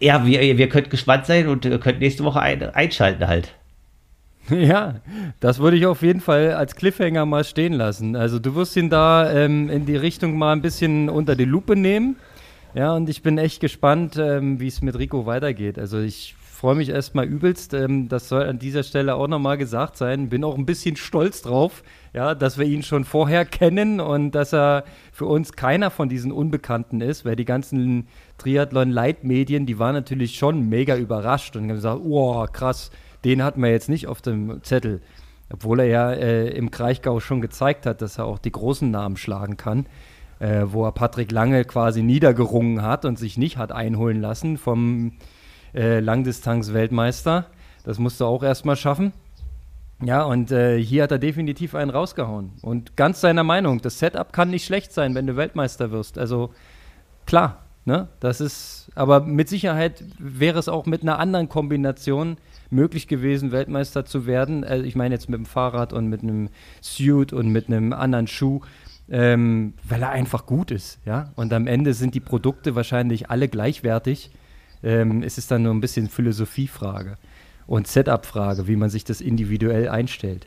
ja, wir, wir können gespannt sein und äh, könnt nächste Woche ein, einschalten halt. [LAUGHS] Ja, das würde ich auf jeden Fall als Cliffhanger mal stehen lassen. Also du wirst ihn da ähm, in die Richtung mal ein bisschen unter die Lupe nehmen. Ja, und ich bin echt gespannt, ähm, wie es mit Rico weitergeht. Also ich freue mich erstmal übelst. Ähm, das soll an dieser Stelle auch nochmal gesagt sein. Bin auch ein bisschen stolz drauf, ja, dass wir ihn schon vorher kennen und dass er für uns keiner von diesen Unbekannten ist, weil die ganzen Triathlon-Leitmedien, die waren natürlich schon mega überrascht und haben gesagt, oh, krass, den hatten wir jetzt nicht auf dem Zettel. Obwohl er ja äh, im Kraichgau schon gezeigt hat, dass er auch die großen Namen schlagen kann. Äh, wo er Patrick Lange quasi niedergerungen hat und sich nicht hat einholen lassen vom äh, Langdistanz-Weltmeister. Das musst du auch erstmal schaffen. Ja, und äh, hier hat er definitiv einen rausgehauen. Und ganz seiner Meinung, das Setup kann nicht schlecht sein, wenn du Weltmeister wirst. Also klar, ne? Das ist, aber mit Sicherheit wäre es auch mit einer anderen Kombination möglich gewesen, Weltmeister zu werden. Also ich meine jetzt mit dem Fahrrad und mit einem Suit und mit einem anderen Schuh. Ähm, weil er einfach gut ist, ja. Und am Ende sind die Produkte wahrscheinlich alle gleichwertig. Ähm, es ist dann nur ein bisschen Philosophiefrage und Setup-Frage, wie man sich das individuell einstellt.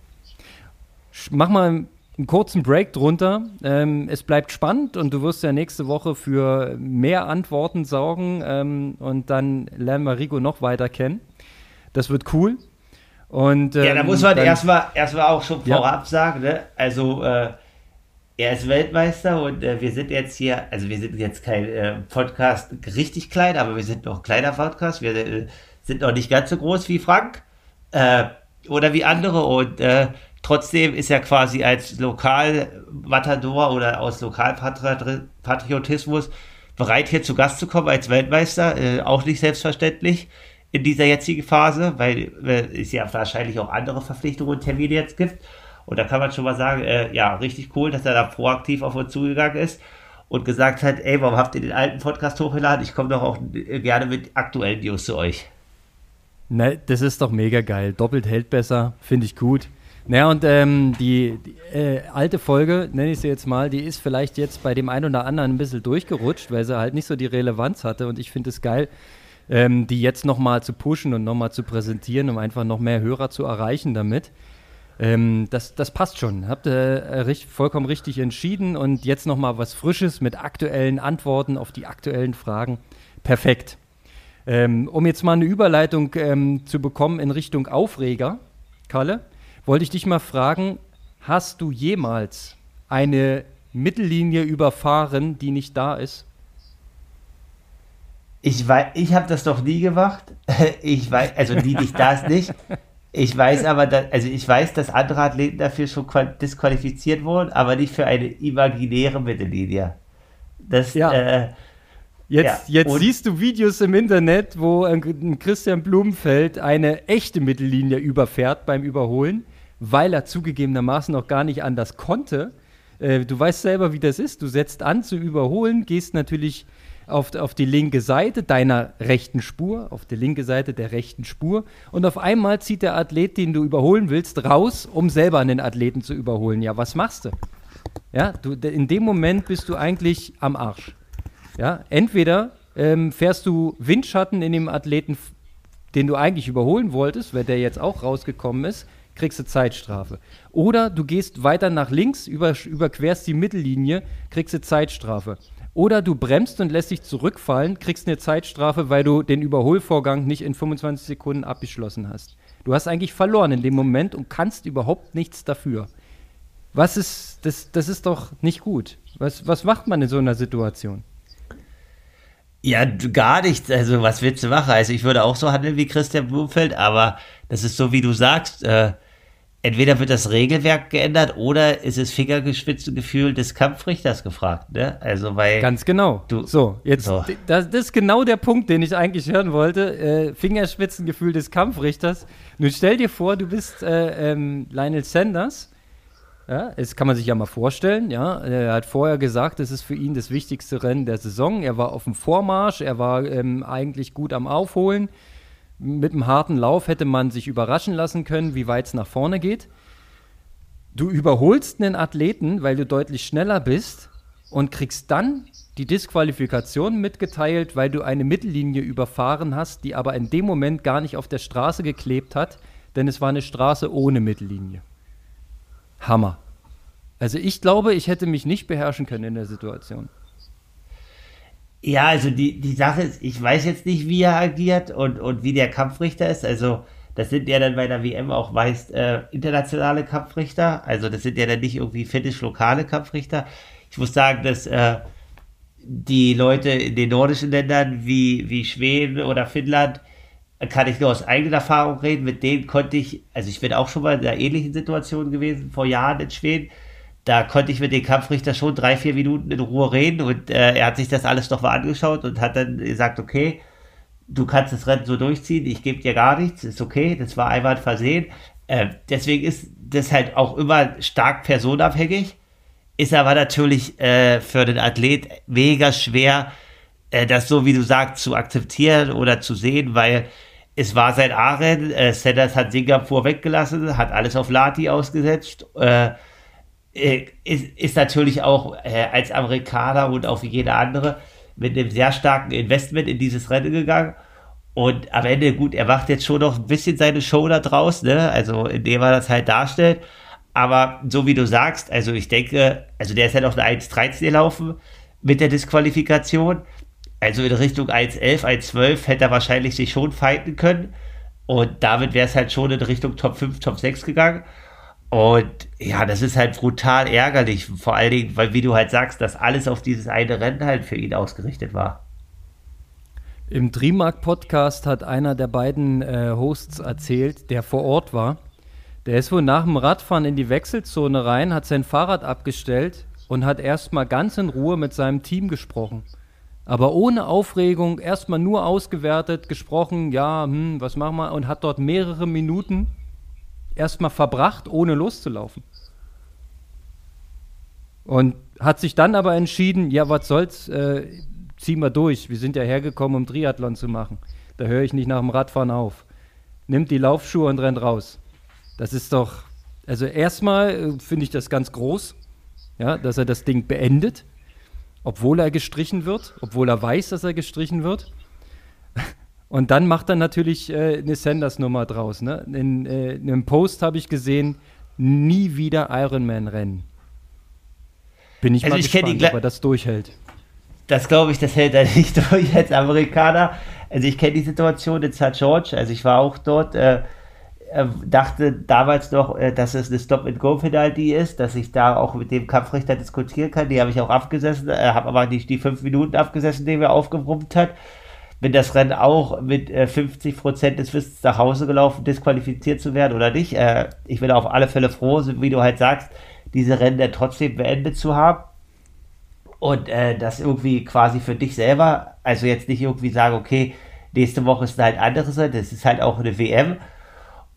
Mach mal einen kurzen Break drunter. Ähm, es bleibt spannend und du wirst ja nächste Woche für mehr Antworten sorgen ähm, und dann lernen wir Rico noch weiter kennen. Das wird cool. Und, ähm, ja, da muss man erstmal erst auch schon vorab ja. sagen, ne? also äh, er ist Weltmeister und äh, wir sind jetzt hier, also wir sind jetzt kein äh, Podcast richtig klein, aber wir sind noch ein kleiner Podcast. Wir äh, sind noch nicht ganz so groß wie Frank äh, oder wie andere und äh, trotzdem ist er quasi als Lokalmatador oder aus Lokalpatriotismus bereit, hier zu Gast zu kommen als Weltmeister. Äh, auch nicht selbstverständlich in dieser jetzigen Phase, weil es ja wahrscheinlich auch andere Verpflichtungen und Termine jetzt gibt. Und da kann man schon mal sagen, äh, ja, richtig cool, dass er da proaktiv auf uns zugegangen ist und gesagt hat, ey, warum habt ihr den alten Podcast hochgeladen? Ich komme doch auch gerne mit aktuellen News zu euch. Ne, das ist doch mega geil. Doppelt hält besser, finde ich gut. Naja, und ähm, die, die äh, alte Folge, nenne ich sie jetzt mal, die ist vielleicht jetzt bei dem einen oder anderen ein bisschen durchgerutscht, weil sie halt nicht so die Relevanz hatte. Und ich finde es geil, ähm, die jetzt nochmal zu pushen und nochmal zu präsentieren, um einfach noch mehr Hörer zu erreichen damit. Ähm, das, das passt schon. Habt ihr äh, vollkommen richtig entschieden und jetzt nochmal was Frisches mit aktuellen Antworten auf die aktuellen Fragen. Perfekt. Ähm, um jetzt mal eine Überleitung ähm, zu bekommen in Richtung Aufreger, Kalle, wollte ich dich mal fragen, hast du jemals eine Mittellinie überfahren, die nicht da ist? Ich weiß, ich habe das doch nie gemacht. [LAUGHS] Ich weiß, also die nicht da ist nicht. Ich weiß aber, dass, also ich weiß, dass andere Athleten dafür schon disqualifiziert wurden, aber nicht für eine imaginäre Mittellinie. Das, ja. Äh, Jetzt, ja. jetzt siehst du Videos im Internet, wo ein Christian Blumenfeld eine echte Mittellinie überfährt beim Überholen, weil er zugegebenermaßen noch gar nicht anders konnte. Äh, du weißt selber, wie das ist. Du setzt an zu überholen, gehst natürlich auf, auf die linke Seite deiner rechten Spur, auf die linke Seite der rechten Spur und auf einmal zieht der Athlet, den du überholen willst, raus, um selber einen Athleten zu überholen. Ja, was machst du? Ja, du, in dem Moment bist du eigentlich am Arsch. Ja, entweder ähm, fährst du Windschatten in dem Athleten, den du eigentlich überholen wolltest, weil der jetzt auch rausgekommen ist, kriegst du Zeitstrafe. Oder du gehst weiter nach links, über, überquerst die Mittellinie, kriegst du Zeitstrafe. Oder du bremst und lässt dich zurückfallen, kriegst eine Zeitstrafe, weil du den Überholvorgang nicht in 25 Sekunden abgeschlossen hast. Du hast eigentlich verloren in dem Moment und kannst überhaupt nichts dafür. Was ist, das, das ist doch nicht gut. Was, was macht man in so einer Situation? Ja, gar nichts. Also, was willst du machen? Also, ich würde auch so handeln wie Christian Blumfeld, aber das ist so, wie du sagst. Äh, entweder wird das Regelwerk geändert oder ist es Fingergespitzengefühl des Kampfrichters gefragt. Ne? Also, weil. Ganz genau. Du, so, jetzt, so. Das, das, ist genau der Punkt, den ich eigentlich hören wollte. Äh, Fingerspitzengefühl des Kampfrichters. Nun stell dir vor, du bist äh, ähm, Lionel Sanders ja, das kann man sich ja mal vorstellen. Ja, er hat vorher gesagt, es ist für ihn das wichtigste Rennen der Saison. Er war auf dem Vormarsch, er war ähm, eigentlich gut am Aufholen. Mit einem harten Lauf hätte man sich überraschen lassen können, wie weit es nach vorne geht. Du überholst einen Athleten, weil du deutlich schneller bist und kriegst dann die Disqualifikation mitgeteilt, weil du eine Mittellinie überfahren hast, die aber in dem Moment gar nicht auf der Straße geklebt hat, denn es war eine Straße ohne Mittellinie. Hammer. Also ich glaube, ich hätte mich nicht beherrschen können in der Situation. Ja, also die, die Sache ist, ich weiß jetzt nicht, wie er agiert und, und wie der Kampfrichter ist. Also das sind ja dann bei der WM auch meist äh, internationale Kampfrichter. Also das sind ja dann nicht irgendwie finnisch-lokale Kampfrichter. Ich muss sagen, dass äh, die Leute in den nordischen Ländern wie, wie Schweden oder Finnland kann ich nur aus eigener Erfahrung reden. Mit denen konnte ich, also ich bin auch schon mal in einer ähnlichen Situation gewesen, vor Jahren in Schweden. Da konnte ich mit dem Kampfrichter schon drei, vier Minuten in Ruhe reden und äh, er hat sich das alles doch mal angeschaut und hat dann gesagt, okay, du kannst das Rennen so durchziehen, ich gebe dir gar nichts, ist okay, das war einmal versehen. Äh, deswegen ist das halt auch immer stark personabhängig, ist aber natürlich äh, für den Athlet mega schwer, äh, das so wie du sagst zu akzeptieren oder zu sehen, weil es war sein A-Rennen, äh, Sanders hat Singapur weggelassen, hat alles auf Lati ausgesetzt, äh, ist, ist natürlich auch äh, als Amerikaner und auch wie jeder andere mit einem sehr starken Investment in dieses Rennen gegangen. Und am Ende, gut, er macht jetzt schon noch ein bisschen seine Show da draus, ne? Also indem er das halt darstellt. Aber so wie du sagst, also ich denke, also der ist ja noch eine 1.13 gelaufen mit der Disqualifikation. Also in Richtung 1.11, 1.12 hätte er wahrscheinlich sich schon fighten können. Und damit wäre es halt schon in Richtung Top 5, Top 6 gegangen. Und ja, das ist halt brutal ärgerlich. Vor allen Dingen, weil, wie du halt sagst, dass alles auf dieses eine Rennen halt für ihn ausgerichtet war. Im Dreammark-Podcast hat einer der beiden äh, Hosts erzählt, der vor Ort war. Der ist wohl nach dem Radfahren in die Wechselzone rein, hat sein Fahrrad abgestellt und hat erstmal ganz in Ruhe mit seinem Team gesprochen. Aber ohne Aufregung, erstmal nur ausgewertet, gesprochen, ja, hm, was machen wir, und hat dort mehrere Minuten erstmal verbracht, ohne loszulaufen. Und hat sich dann aber entschieden, ja, was soll's, äh, ziehen wir durch. Wir sind ja hergekommen, um Triathlon zu machen. Da höre ich nicht nach dem Radfahren auf. Nimmt die Laufschuhe und rennt raus. Das ist doch, also erstmal äh, finde ich das ganz groß, ja, dass er das Ding beendet, obwohl er gestrichen wird, obwohl er weiß, dass er gestrichen wird. Und dann macht er natürlich äh, eine Sanders-Nummer draus. Ne? In, äh, in einem Post habe ich gesehen, nie wieder Ironman-Rennen. Bin ich also mal ich gespannt, ob er das durchhält. Das glaube ich, das hält er [LAUGHS] nicht durch als Amerikaner. Also ich kenne die Situation in St. George, also ich war auch dort, äh, äh, dachte damals noch, äh, dass es eine Stop-and-Go-Penalty ist, dass ich da auch mit dem Kampfrichter diskutieren kann. Die habe ich auch abgesessen, äh, habe aber nicht die fünf Minuten abgesessen, die mir aufgebrummt hat. Bin das Rennen auch mit äh, 50 Prozent des Wissens nach Hause gelaufen, disqualifiziert zu werden oder nicht. Äh, ich bin auf alle Fälle froh, wie du halt sagst, diese Rennen dann trotzdem beendet zu haben und äh, das irgendwie quasi für dich selber, also jetzt nicht irgendwie sagen, okay, nächste Woche ist halt anderes, das ist halt auch eine WM.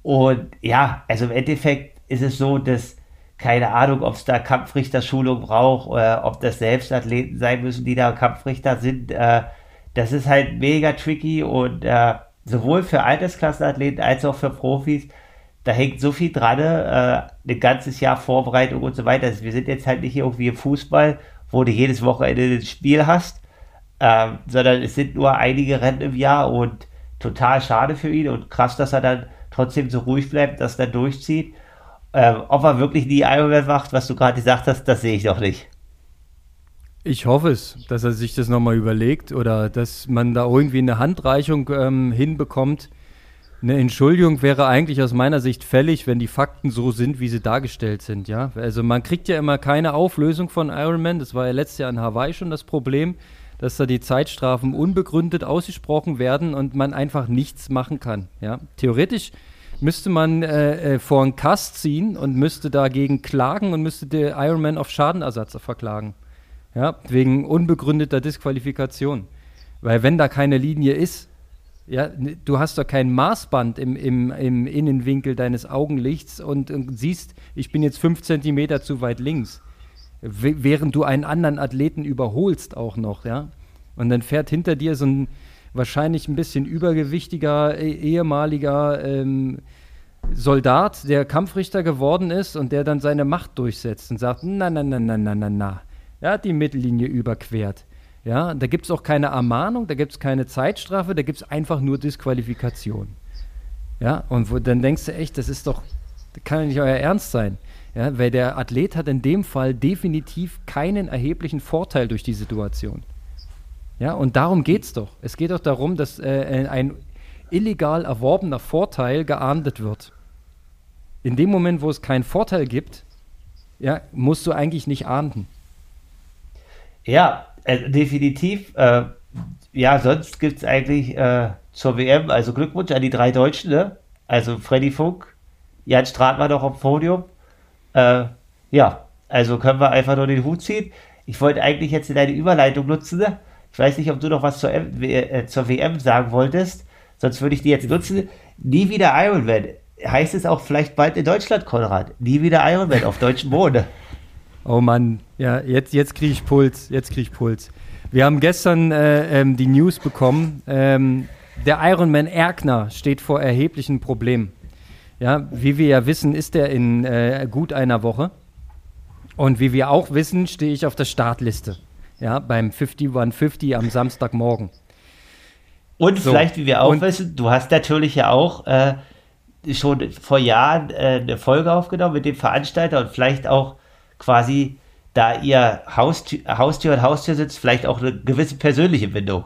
Und ja, also im Endeffekt ist es so, dass keine Ahnung, ob es da Kampfrichterschulung braucht oder ob das selbst Athleten sein müssen, die da Kampfrichter sind. Äh, das ist halt mega tricky und äh, sowohl für Altersklassenathleten als auch für Profis, da hängt so viel dran, äh, ein ganzes Jahr Vorbereitung und so weiter. Also wir sind jetzt halt nicht irgendwie im Fußball, wo du jedes Wochenende ein Spiel hast, ähm, sondern es sind nur einige Rennen im Jahr und total schade für ihn und krass, dass er dann trotzdem so ruhig bleibt, dass er durchzieht. Ähm, ob er wirklich nie Ironman macht, was du gerade gesagt hast, das sehe ich noch nicht. Ich hoffe es, dass er sich das nochmal überlegt oder dass man da irgendwie eine Handreichung ähm, hinbekommt. Eine Entschuldigung wäre eigentlich aus meiner Sicht fällig, wenn die Fakten so sind, wie sie dargestellt sind. Ja? Also man kriegt ja immer keine Auflösung von Ironman. Das war ja letztes Jahr in Hawaii schon das Problem dass da die Zeitstrafen unbegründet ausgesprochen werden und man einfach nichts machen kann. Ja? Theoretisch müsste man äh, äh, vor einen Kast ziehen und müsste dagegen klagen und müsste der Ironman auf Schadenersatz verklagen. Ja? Wegen unbegründeter Disqualifikation. Weil wenn da keine Linie ist, ja, du hast doch kein Maßband im, im, im Innenwinkel deines Augenlichts und, und siehst, ich bin jetzt fünf Zentimeter zu weit links während du einen anderen Athleten überholst auch noch, ja. Und dann fährt hinter dir so ein wahrscheinlich ein bisschen übergewichtiger eh ehemaliger ähm, Soldat, der Kampfrichter geworden ist und der dann seine Macht durchsetzt und sagt, na, na, na, na, na, na, na. Hat die Mittellinie überquert. Ja, da gibt es auch keine Ermahnung, da gibt es keine Zeitstrafe, da gibt es einfach nur Disqualifikation. Ja, und wo, dann denkst du echt, das ist doch, das kann ja nicht euer Ernst sein. Ja, weil der Athlet hat in dem Fall definitiv keinen erheblichen Vorteil durch die Situation. Ja, und darum geht es doch. Es geht doch darum, dass äh, ein illegal erworbener Vorteil geahndet wird. In dem Moment, wo es keinen Vorteil gibt, ja, musst du eigentlich nicht ahnden. Ja, äh, definitiv. Äh, ja, sonst gibt es eigentlich äh, zur WM, also Glückwunsch an die drei Deutschen, ne? Also Freddy Funk, Jan Stratmann noch auf Podium äh, ja, also können wir einfach nur den Hut ziehen. Ich wollte eigentlich jetzt deine Überleitung nutzen. Ich weiß nicht, ob du noch was zur, M äh, zur WM sagen wolltest. Sonst würde ich die jetzt nutzen. Nie wieder Ironman. Heißt es auch vielleicht bald in Deutschland, Konrad? Nie wieder Ironman auf deutschem Boden. [LAUGHS] Oh Mann, ja, jetzt, jetzt kriege ich Puls. Jetzt kriege ich Puls. Wir haben gestern äh, ähm, die News bekommen. Ähm, der Ironman Erkner steht vor erheblichen Problemen. Ja, wie wir ja wissen, ist er in äh, gut einer Woche. Und wie wir auch wissen, stehe ich auf der Startliste. Ja, beim 5150 am Samstagmorgen. Und so. vielleicht, wie wir auch und, wissen, du hast natürlich ja auch äh, schon vor Jahren äh, eine Folge aufgenommen mit dem Veranstalter und vielleicht auch quasi, da ihr Haustür, Haustür und Haustür sitzt, vielleicht auch eine gewisse persönliche Bindung.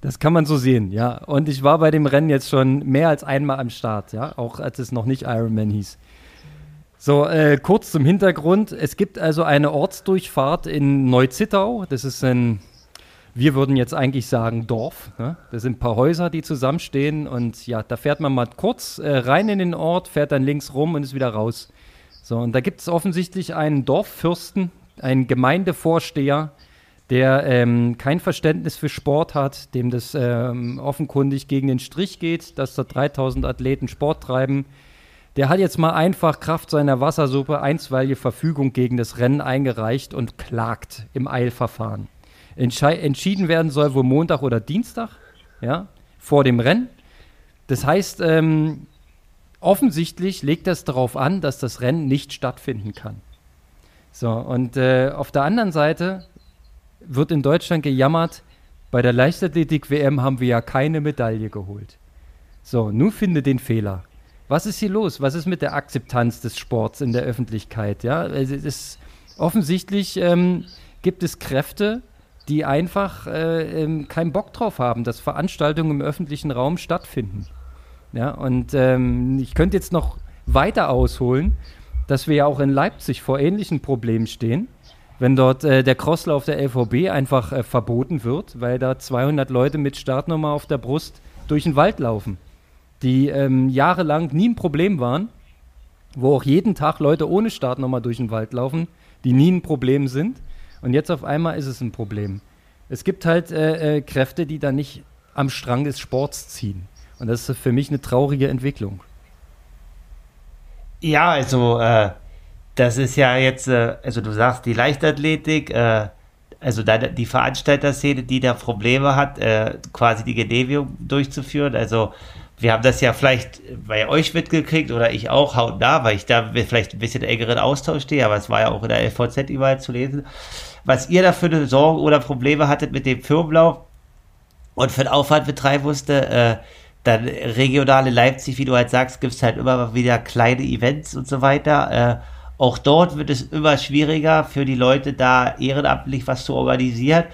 Das kann man so sehen, ja. Und ich war bei dem Rennen jetzt schon mehr als einmal am Start, ja, auch als es noch nicht Ironman hieß. So, äh, kurz zum Hintergrund. Es gibt also eine Ortsdurchfahrt in Neuzittau. Das ist ein, wir würden jetzt eigentlich sagen, Dorf. Ne? Das sind ein paar Häuser, die zusammenstehen. Und ja, da fährt man mal kurz äh, rein in den Ort, fährt dann links rum und ist wieder raus. So, und da gibt es offensichtlich einen Dorffürsten, einen Gemeindevorsteher, der ähm, kein Verständnis für Sport hat, dem das ähm, offenkundig gegen den Strich geht, dass da 3000 Athleten Sport treiben. Der hat jetzt mal einfach Kraft seiner Wassersuppe einstweilige Verfügung gegen das Rennen eingereicht und klagt im Eilverfahren. Entschei entschieden werden soll wohl Montag oder Dienstag, ja, vor dem Rennen. Das heißt, ähm, offensichtlich legt das darauf an, dass das Rennen nicht stattfinden kann. So, und äh, auf der anderen Seite wird in Deutschland gejammert, bei der Leichtathletik-WM haben wir ja keine Medaille geholt. So, nun finde den Fehler. Was ist hier los? Was ist mit der Akzeptanz des Sports in der Öffentlichkeit? Ja, es ist offensichtlich ähm, gibt es Kräfte, die einfach äh, ähm, keinen Bock drauf haben, dass Veranstaltungen im öffentlichen Raum stattfinden. Ja, und ähm, ich könnte jetzt noch weiter ausholen, dass wir ja auch in Leipzig vor ähnlichen Problemen stehen, wenn dort äh, der Crosslauf der LVB einfach äh, verboten wird, weil da 200 Leute mit Startnummer auf der Brust durch den Wald laufen die ähm, jahrelang nie ein Problem waren, wo auch jeden Tag Leute ohne Startnummer durch den Wald laufen, die nie ein Problem sind. Und jetzt auf einmal ist es ein Problem. Es gibt halt äh, äh, Kräfte, die da nicht am Strang des Sports ziehen. Und das ist für mich eine traurige Entwicklung. Ja, also äh, das ist ja jetzt, äh, also du sagst die Leichtathletik, äh, also da, die Veranstalterszene, die da Probleme hat, äh, quasi die Genehmigung durchzuführen. Also wir haben das ja vielleicht bei euch mitgekriegt oder ich auch hautnah, weil ich da vielleicht ein bisschen engeren Austausch stehe, aber es war ja auch in der LVZ überall zu lesen, was ihr da für Sorgen oder Probleme hattet mit dem Firmenlauf und für den Aufwand betreiben musste, äh, dann regionale Leipzig, wie du halt sagst, gibt es halt immer wieder kleine Events und so weiter. Äh, auch dort wird es immer schwieriger für die Leute, da ehrenamtlich was zu organisieren.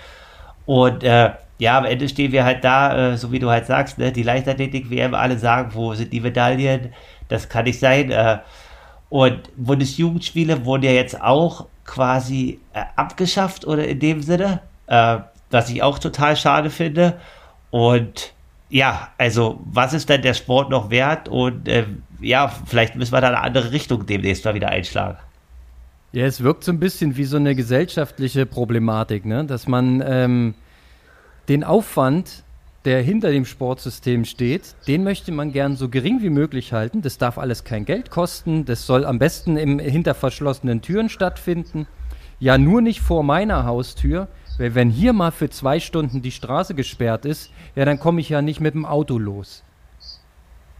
Und äh, ja, am Ende stehen wir halt da, äh, so wie du halt sagst, ne? die Leichtathletik-WM, alle sagen, wo sind die Medaillen? Das kann nicht sein. Äh, und Bundesjugendspiele wurden ja jetzt auch quasi äh, abgeschafft oder in dem Sinne, äh, was ich auch total schade finde. Und ja, also was ist denn der Sport noch wert? Und äh, ja, vielleicht müssen wir da eine andere Richtung demnächst mal wieder einschlagen. Ja, es wirkt so ein bisschen wie so eine gesellschaftliche Problematik, ne? dass man ähm, den Aufwand, der hinter dem Sportsystem steht, den möchte man gern so gering wie möglich halten. Das darf alles kein Geld kosten. Das soll am besten im, hinter verschlossenen Türen stattfinden. Ja, nur nicht vor meiner Haustür. Wenn hier mal für zwei Stunden die Straße gesperrt ist, ja, dann komme ich ja nicht mit dem Auto los.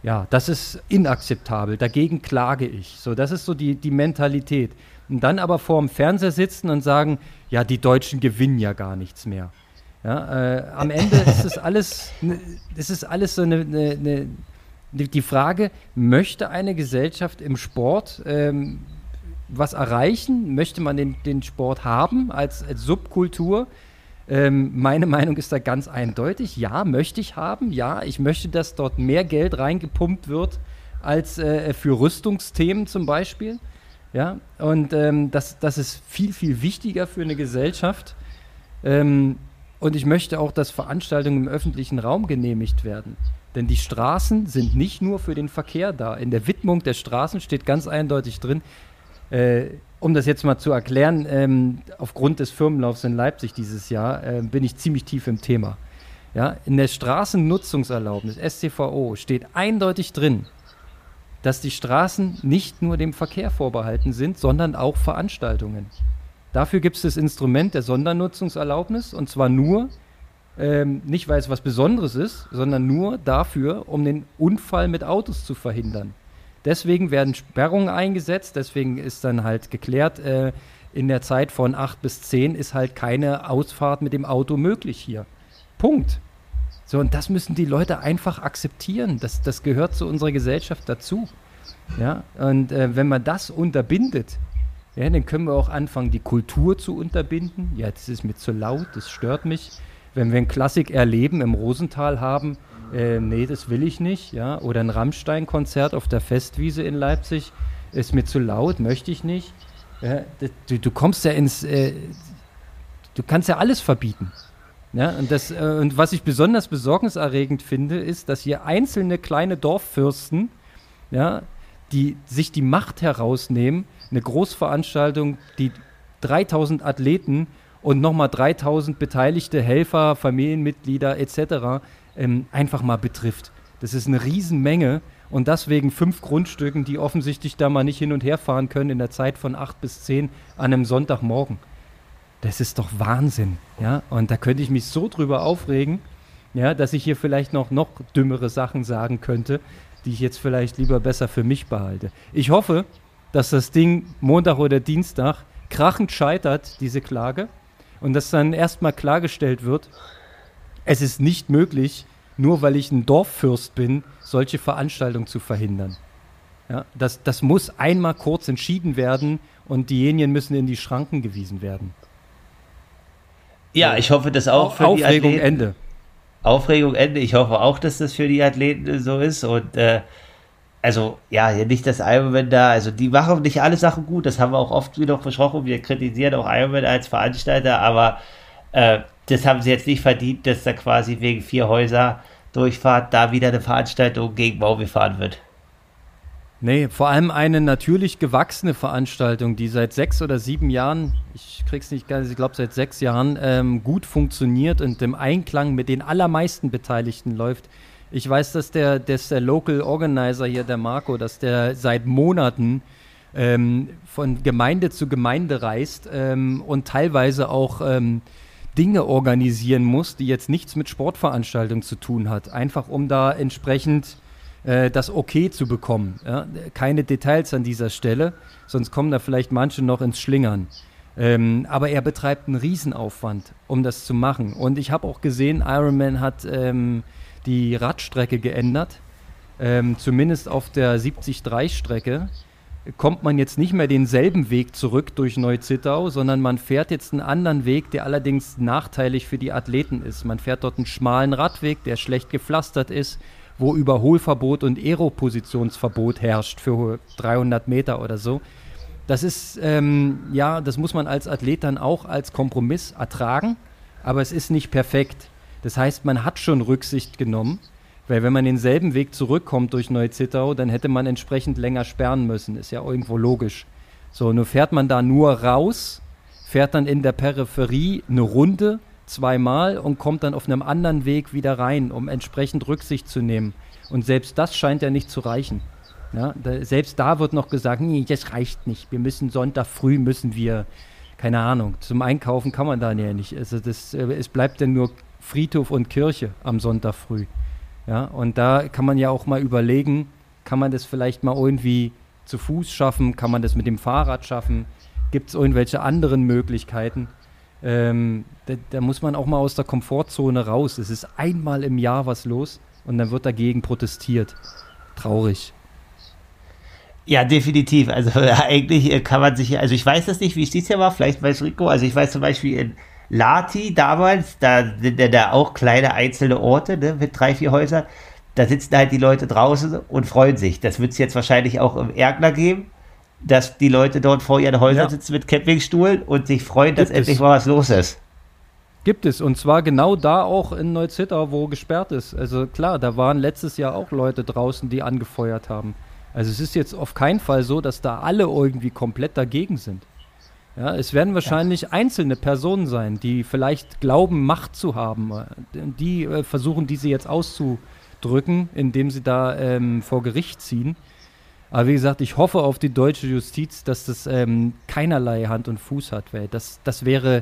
Ja, das ist inakzeptabel. Dagegen klage ich. So, das ist so die, die Mentalität. Und dann aber vor dem Fernseher sitzen und sagen, ja, die Deutschen gewinnen ja gar nichts mehr. Ja, äh, am Ende ist es alles, ne, ist es alles so eine, eine, eine, die Frage, möchte eine Gesellschaft im Sport ähm, was erreichen? Möchte man den, den Sport haben als, als Subkultur? Ähm, meine Meinung ist da ganz eindeutig. Ja, möchte ich haben. Ja, ich möchte, dass dort mehr Geld reingepumpt wird als äh, für Rüstungsthemen zum Beispiel. Ja, und ähm, das, das ist viel, viel wichtiger für eine Gesellschaft. Ähm, und ich möchte auch, dass Veranstaltungen im öffentlichen Raum genehmigt werden. Denn die Straßen sind nicht nur für den Verkehr da. In der Widmung der Straßen steht ganz eindeutig drin, äh, um das jetzt mal zu erklären, ähm, aufgrund des Firmenlaufs in Leipzig dieses Jahr äh, bin ich ziemlich tief im Thema. Ja, in der Straßennutzungserlaubnis, SCVO, steht eindeutig drin, dass die Straßen nicht nur dem Verkehr vorbehalten sind, sondern auch Veranstaltungen. Dafür gibt es das Instrument der Sondernutzungserlaubnis und zwar nur, ähm, nicht weil es was Besonderes ist, sondern nur dafür, um den Unfall mit Autos zu verhindern. Deswegen werden Sperrungen eingesetzt, deswegen ist dann halt geklärt, äh, in der Zeit von 8 bis 10 ist halt keine Ausfahrt mit dem Auto möglich hier. Punkt. So, und das müssen die Leute einfach akzeptieren. Das, das gehört zu unserer Gesellschaft dazu. Ja, und äh, wenn man das unterbindet, ja, dann können wir auch anfangen, die Kultur zu unterbinden. Ja, das ist mir zu laut, das stört mich. Wenn wir ein Klassik erleben im Rosental haben, äh, nee, das will ich nicht. Ja? Oder ein Rammstein-Konzert auf der Festwiese in Leipzig, ist mir zu laut, möchte ich nicht. Ja, du, du, kommst ja ins, äh, du kannst ja alles verbieten. Ja, und, das, äh, und was ich besonders besorgniserregend finde, ist, dass hier einzelne kleine Dorffürsten, ja, die sich die Macht herausnehmen, eine Großveranstaltung, die 3000 Athleten und nochmal 3000 beteiligte Helfer, Familienmitglieder etc. Ähm, einfach mal betrifft. Das ist eine Riesenmenge und deswegen fünf Grundstücken, die offensichtlich da mal nicht hin und her fahren können in der Zeit von 8 bis 10 an einem Sonntagmorgen. Das ist doch Wahnsinn, ja. Und da könnte ich mich so drüber aufregen, ja, dass ich hier vielleicht noch, noch dümmere Sachen sagen könnte, die ich jetzt vielleicht lieber besser für mich behalte. Ich hoffe, dass das Ding Montag oder Dienstag krachend scheitert, diese Klage, und dass dann erstmal klargestellt wird, es ist nicht möglich, nur weil ich ein Dorffürst bin, solche Veranstaltungen zu verhindern. Ja, das, das muss einmal kurz entschieden werden und diejenigen müssen in die Schranken gewiesen werden. Ja, ich hoffe, dass auch für Aufregung die Athleten, Ende. Aufregung Ende. Ich hoffe auch, dass das für die Athleten so ist und äh, also ja, nicht das Ironman da, also die machen nicht alle Sachen gut, das haben wir auch oft genug besprochen. Wir kritisieren auch Ironman als Veranstalter, aber äh, das haben sie jetzt nicht verdient, dass da quasi wegen vier Häuser Durchfahrt da wieder eine Veranstaltung gegen Bau gefahren wird. Nee, vor allem eine natürlich gewachsene Veranstaltung, die seit sechs oder sieben Jahren, ich krieg's nicht ganz, ich glaube seit sechs Jahren, ähm, gut funktioniert und im Einklang mit den allermeisten Beteiligten läuft. Ich weiß, dass der, dass der Local Organizer hier, der Marco, dass der seit Monaten ähm, von Gemeinde zu Gemeinde reist ähm, und teilweise auch ähm, Dinge organisieren muss, die jetzt nichts mit Sportveranstaltungen zu tun hat. Einfach um da entsprechend äh, das Okay zu bekommen. Ja? Keine Details an dieser Stelle, sonst kommen da vielleicht manche noch ins Schlingern. Ähm, aber er betreibt einen Riesenaufwand, um das zu machen. Und ich habe auch gesehen, Ironman hat ähm, die Radstrecke geändert, ähm, zumindest auf der 70-3-Strecke kommt man jetzt nicht mehr denselben Weg zurück durch Neuzittau, sondern man fährt jetzt einen anderen Weg, der allerdings nachteilig für die Athleten ist. Man fährt dort einen schmalen Radweg, der schlecht gepflastert ist, wo Überholverbot und Aeropositionsverbot herrscht für 300 Meter oder so. Das ist, ähm, ja, das muss man als Athlet dann auch als Kompromiss ertragen, aber es ist nicht perfekt. Das heißt, man hat schon Rücksicht genommen, weil wenn man denselben Weg zurückkommt durch Neuzittau, dann hätte man entsprechend länger sperren müssen. Ist ja irgendwo logisch. So, nun fährt man da nur raus, fährt dann in der Peripherie eine Runde, zweimal und kommt dann auf einem anderen Weg wieder rein, um entsprechend Rücksicht zu nehmen. Und selbst das scheint ja nicht zu reichen. Ja, da, selbst da wird noch gesagt, nee, das reicht nicht. Wir müssen Sonntag früh müssen wir, keine Ahnung, zum Einkaufen kann man da ja nicht. Also das, äh, es bleibt dann nur Friedhof und Kirche am Sonntag früh. Ja, und da kann man ja auch mal überlegen, kann man das vielleicht mal irgendwie zu Fuß schaffen, kann man das mit dem Fahrrad schaffen, gibt es irgendwelche anderen Möglichkeiten? Ähm, da, da, muss man auch mal aus der Komfortzone raus. Es ist einmal im Jahr was los und dann wird dagegen protestiert. Traurig. Ja, definitiv. Also [LAUGHS] eigentlich äh, kann man sich, also ich weiß das nicht, wie es dieses Jahr war, vielleicht weiß Rico, also ich weiß zum Beispiel in Lati damals, da sind ja da auch kleine einzelne Orte ne, mit drei, vier Häusern, da sitzen halt die Leute draußen und freuen sich. Das wird es jetzt wahrscheinlich auch im Ergner geben dass die Leute dort vor ihren Häusern ja. sitzen mit Campingstuhl und sich freuen, dass Gibt endlich es. mal was los ist. Gibt es und zwar genau da auch in Neuzittau, wo gesperrt ist. Also klar, da waren letztes Jahr auch Leute draußen, die angefeuert haben. Also es ist jetzt auf keinen Fall so, dass da alle irgendwie komplett dagegen sind. Ja, es werden wahrscheinlich ja. einzelne Personen sein, die vielleicht glauben, Macht zu haben. Die äh, versuchen, diese jetzt auszudrücken, indem sie da ähm, vor Gericht ziehen. Aber wie gesagt, ich hoffe auf die deutsche Justiz, dass das ähm, keinerlei Hand und Fuß hat, weil das, das wäre,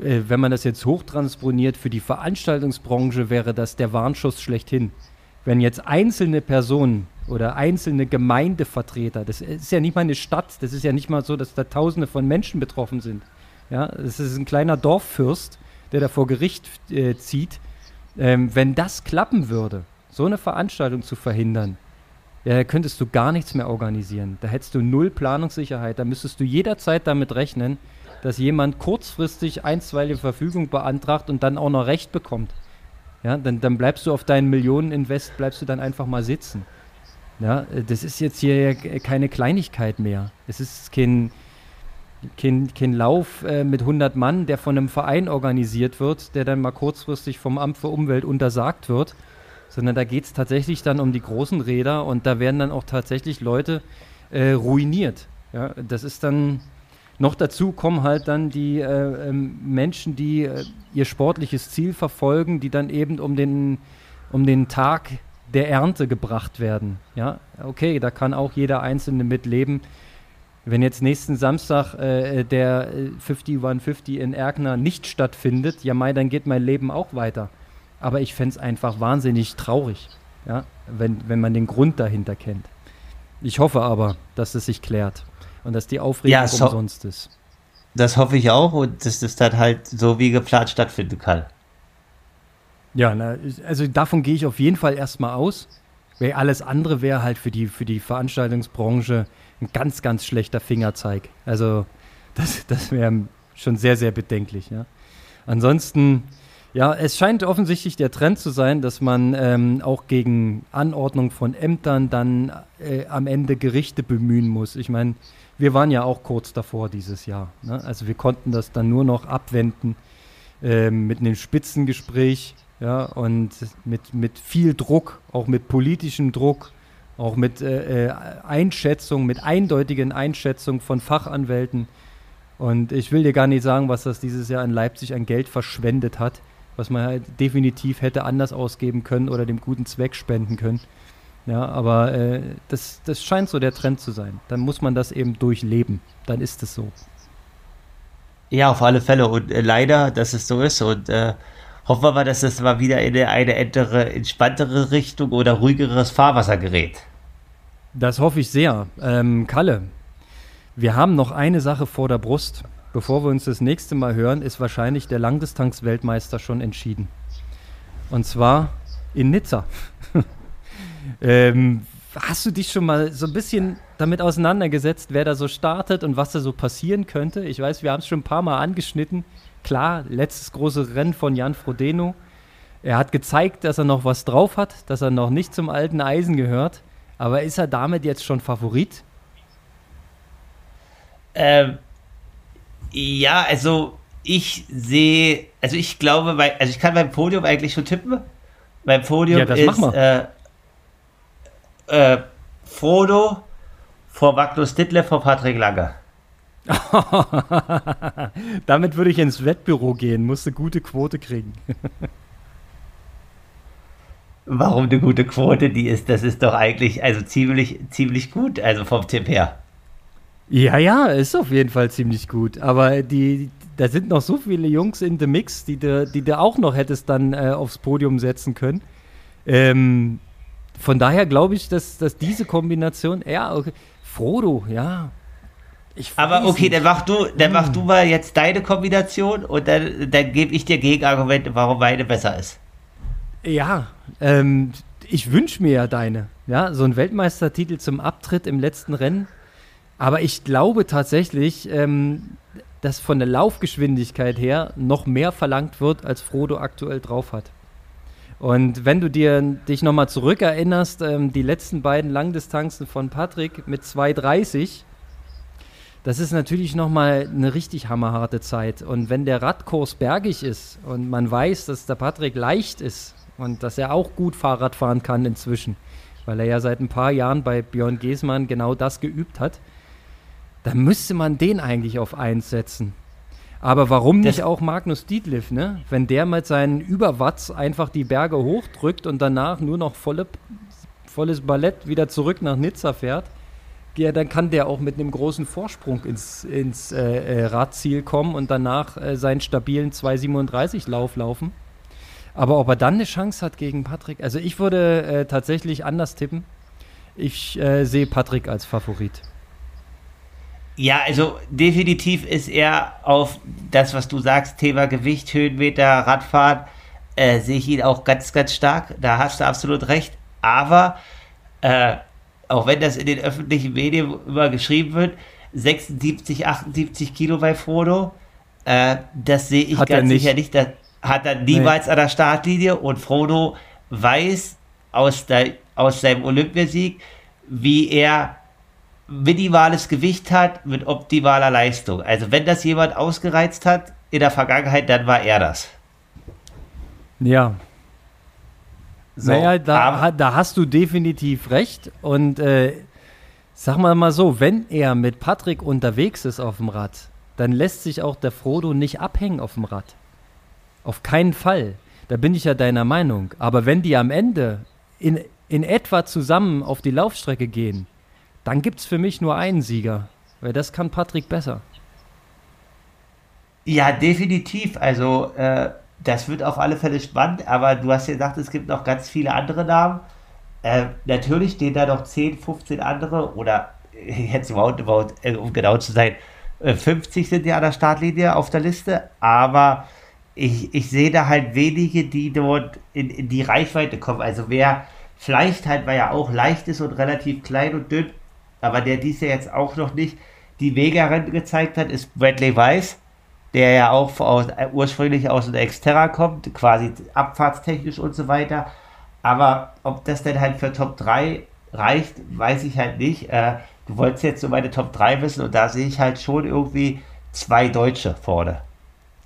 äh, wenn man das jetzt hochtransponiert, für die Veranstaltungsbranche wäre das der Warnschuss schlechthin. Wenn jetzt einzelne Personen oder einzelne Gemeindevertreter, das ist ja nicht mal eine Stadt, das ist ja nicht mal so, dass da Tausende von Menschen betroffen sind. Ja, das ist ein kleiner Dorffürst, der da vor Gericht äh, zieht. Ähm, wenn das klappen würde, so eine Veranstaltung zu verhindern, ja, könntest du gar nichts mehr organisieren. Da hättest du null Planungssicherheit. Da müsstest du jederzeit damit rechnen, dass jemand kurzfristig einstweilige Verfügung beantragt und dann auch noch Recht bekommt. Ja, dann, dann bleibst du auf deinen Millioneninvest, bleibst du dann einfach mal sitzen. Ja, das ist jetzt hier keine Kleinigkeit mehr. Es ist kein, kein, kein Lauf äh, mit 100 Mann, der von einem Verein organisiert wird, der dann mal kurzfristig vom Amt für Umwelt untersagt wird sondern da geht es tatsächlich dann um die großen Räder und da werden dann auch tatsächlich Leute äh, ruiniert. Ja, das ist dann noch dazu kommen halt dann die äh, ähm, Menschen, die äh, ihr sportliches Ziel verfolgen, die dann eben um den, um den Tag der Ernte gebracht werden. Ja, okay, da kann auch jeder Einzelne mitleben. Wenn jetzt nächsten Samstag äh, der 5150 äh, in Erkner nicht stattfindet, ja, Mai, dann geht mein Leben auch weiter. Aber ich fände es einfach wahnsinnig traurig, ja, wenn, wenn man den Grund dahinter kennt. Ich hoffe aber, dass es sich klärt und dass die Aufregung ja, so, umsonst ist. Das hoffe ich auch und dass das dann halt so wie geplant stattfinden kann. Ja, na, also davon gehe ich auf jeden Fall erstmal aus. Weil alles andere wäre halt für die, für die Veranstaltungsbranche ein ganz, ganz schlechter Fingerzeig. Also das, das wäre schon sehr, sehr bedenklich. Ja. Ansonsten, ja, es scheint offensichtlich der Trend zu sein, dass man ähm, auch gegen Anordnung von Ämtern dann äh, am Ende Gerichte bemühen muss. Ich meine, wir waren ja auch kurz davor dieses Jahr. Ne? Also wir konnten das dann nur noch abwenden äh, mit einem Spitzengespräch ja, und mit, mit viel Druck, auch mit politischem Druck, auch mit äh, äh Einschätzung, mit eindeutigen Einschätzungen von Fachanwälten. Und ich will dir gar nicht sagen, was das dieses Jahr in Leipzig an Geld verschwendet hat, was man halt definitiv hätte anders ausgeben können oder dem guten Zweck spenden können. Ja, aber äh, das, das scheint so der Trend zu sein. Dann muss man das eben durchleben. Dann ist es so. Ja, auf alle Fälle. Und äh, leider, dass es so ist. Und äh, hoffen wir mal, dass es mal wieder in eine ältere, entspanntere Richtung oder ruhigeres Fahrwasser gerät. Das hoffe ich sehr. Ähm, Kalle, wir haben noch eine Sache vor der Brust. Bevor wir uns das nächste Mal hören, ist wahrscheinlich der Langdistanz-Weltmeister schon entschieden. Und zwar in Nizza. Ähm, hast du dich schon mal so ein bisschen damit auseinandergesetzt, wer da so startet und was da so passieren könnte? Ich weiß, wir haben es schon ein paar Mal angeschnitten. Klar, letztes große Rennen von Jan Frodeno. Er hat gezeigt, dass er noch was drauf hat, dass er noch nicht zum alten Eisen gehört. Aber ist er damit jetzt schon Favorit? Ähm, ja, also ich sehe, also ich glaube, also ich kann beim Podium eigentlich schon tippen. Beim Podium ja, ist äh, äh, Frodo vor Magnus Dittler vor Patrick Lange. [LAUGHS] Damit würde ich ins Wettbüro gehen, musste gute Quote kriegen. [LAUGHS] Warum eine gute Quote die ist, das ist doch eigentlich also ziemlich, ziemlich gut, also vom Tipp her. Ja, ja, ist auf jeden Fall ziemlich gut. Aber die, da sind noch so viele Jungs in the Mix, die du, die auch noch hättest dann äh, aufs Podium setzen können. Ähm, von daher glaube ich, dass, dass diese Kombination, ja, okay, Frodo, ja, aber okay, nicht. dann mach du, dann mach du hm. mal jetzt deine Kombination und dann, dann gebe ich dir Gegenargumente, warum meine besser ist. Ja, ähm, ich wünsche mir ja deine. Ja, so ein Weltmeistertitel zum Abtritt im letzten Rennen. Aber ich glaube tatsächlich, ähm, dass von der Laufgeschwindigkeit her noch mehr verlangt wird, als Frodo aktuell drauf hat. Und wenn du dir dich nochmal zurückerinnerst, ähm, die letzten beiden Langdistanzen von Patrick mit 2,30 das ist natürlich nochmal eine richtig hammerharte Zeit. Und wenn der Radkurs bergig ist und man weiß, dass der Patrick leicht ist und dass er auch gut Fahrrad fahren kann inzwischen, weil er ja seit ein paar Jahren bei Björn Geßmann genau das geübt hat, dann müsste man den eigentlich auf 1 setzen. Aber warum nicht auch Magnus Dietliff, ne? Wenn der mit seinen Überwatts einfach die Berge hochdrückt und danach nur noch volle, volles Ballett wieder zurück nach Nizza fährt, ja, dann kann der auch mit einem großen Vorsprung ins, ins äh, äh, Radziel kommen und danach äh, seinen stabilen 2,37 Lauf laufen. Aber ob er dann eine Chance hat gegen Patrick, also ich würde äh, tatsächlich anders tippen. Ich äh, sehe Patrick als Favorit. Ja, also definitiv ist er auf das, was du sagst, Thema Gewicht, Höhenmeter, Radfahrt, äh, sehe ich ihn auch ganz, ganz stark. Da hast du absolut recht. Aber äh, auch wenn das in den öffentlichen Medien immer geschrieben wird, 76, 78 Kilo bei Frodo, äh, das sehe ich hat ganz sicher nicht. Das hat er niemals nee. an der Startlinie und Frodo weiß aus, der, aus seinem Olympiasieg, wie er minimales Gewicht hat mit optimaler Leistung. Also wenn das jemand ausgereizt hat in der Vergangenheit, dann war er das. Ja, so, naja, da, da, hast du definitiv recht. Und äh, sag mal mal so, wenn er mit Patrick unterwegs ist auf dem Rad, dann lässt sich auch der Frodo nicht abhängen auf dem Rad. Auf keinen Fall. Da bin ich ja deiner Meinung. Aber wenn die am Ende in, in etwa zusammen auf die Laufstrecke gehen, dann gibt es für mich nur einen Sieger. Weil das kann Patrick besser. Ja, definitiv. Also, äh, das wird auf alle Fälle spannend, aber du hast ja gesagt, es gibt noch ganz viele andere Namen. Äh, natürlich stehen da noch 10, 15 andere oder jetzt roundabout, äh, um genau zu sein, 50 äh, sind ja an der Startlinie auf der Liste, aber ich, ich sehe da halt wenige, die dort in, in die Reichweite kommen. Also wer vielleicht halt, weil er auch leicht ist und relativ klein und dünn, aber der dies ja jetzt auch noch nicht die Vega-Rennen gezeigt hat, ist Bradley Weiss, der ja auch aus, äh, ursprünglich aus der Xterra kommt, quasi abfahrtstechnisch und so weiter. Aber ob das denn halt für Top 3 reicht, weiß ich halt nicht. Äh, du wolltest jetzt so meine Top 3 wissen und da sehe ich halt schon irgendwie zwei Deutsche vorne.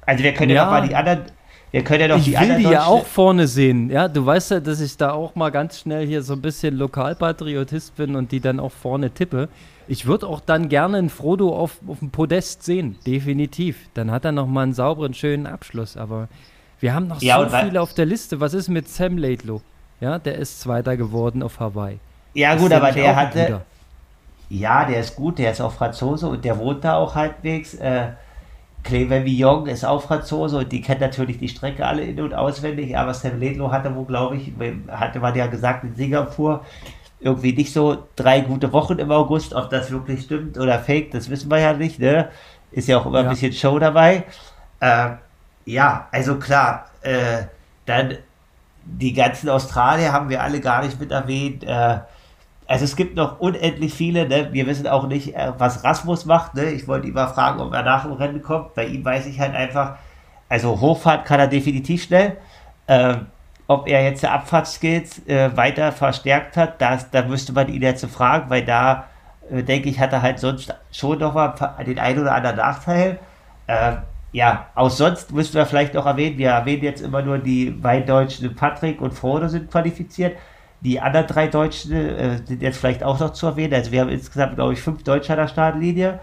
Also wir können ja, ja mal die anderen, wir können ja noch ich die will anderen. die ja auch vorne sehen. Ja, du weißt ja, dass ich da auch mal ganz schnell hier so ein bisschen Lokalpatriotist bin und die dann auch vorne tippe. Ich würde auch dann gerne einen Frodo auf, auf dem Podest sehen, definitiv. Dann hat er noch mal einen sauberen, schönen Abschluss. Aber wir haben noch ja, so viele auf der Liste. Was ist mit Sam Laidlow? Ja, der ist Zweiter geworden auf Hawaii. Ja, gut, aber der hatte. Ja, der ist gut, der ist auch Franzose und der wohnt da auch halbwegs. Äh, Clever Villon ist auch Franzose und die kennt natürlich die Strecke alle in- und auswendig, aber Sam Ledlow hatte wo, glaube ich, hatte man ja gesagt in Singapur, irgendwie nicht so drei gute Wochen im August. Ob das wirklich stimmt oder fake, das wissen wir ja nicht, ne? Ist ja auch immer ja. ein bisschen Show dabei. Äh, ja, also klar, äh, dann die ganzen Australier haben wir alle gar nicht mit erwähnt. Äh, also es gibt noch unendlich viele, ne? wir wissen auch nicht, äh, was Rasmus macht. Ne? Ich wollte ihn mal fragen, ob er nach dem Rennen kommt. Bei ihm weiß ich halt einfach, also Hochfahrt kann er definitiv schnell. Ähm, ob er jetzt der Abfahrtsskills äh, weiter verstärkt hat, das, da müsste man ihn jetzt fragen, weil da, äh, denke ich, hat er halt sonst schon noch mal den einen oder anderen Nachteil. Ähm, ja, auch sonst müssten wir vielleicht noch erwähnen, wir erwähnen jetzt immer nur die beiden Deutschen, Patrick und Frodo sind qualifiziert. Die anderen drei Deutschen äh, sind jetzt vielleicht auch noch zu erwähnen. Also wir haben insgesamt, glaube ich, fünf Deutsche an der Startlinie.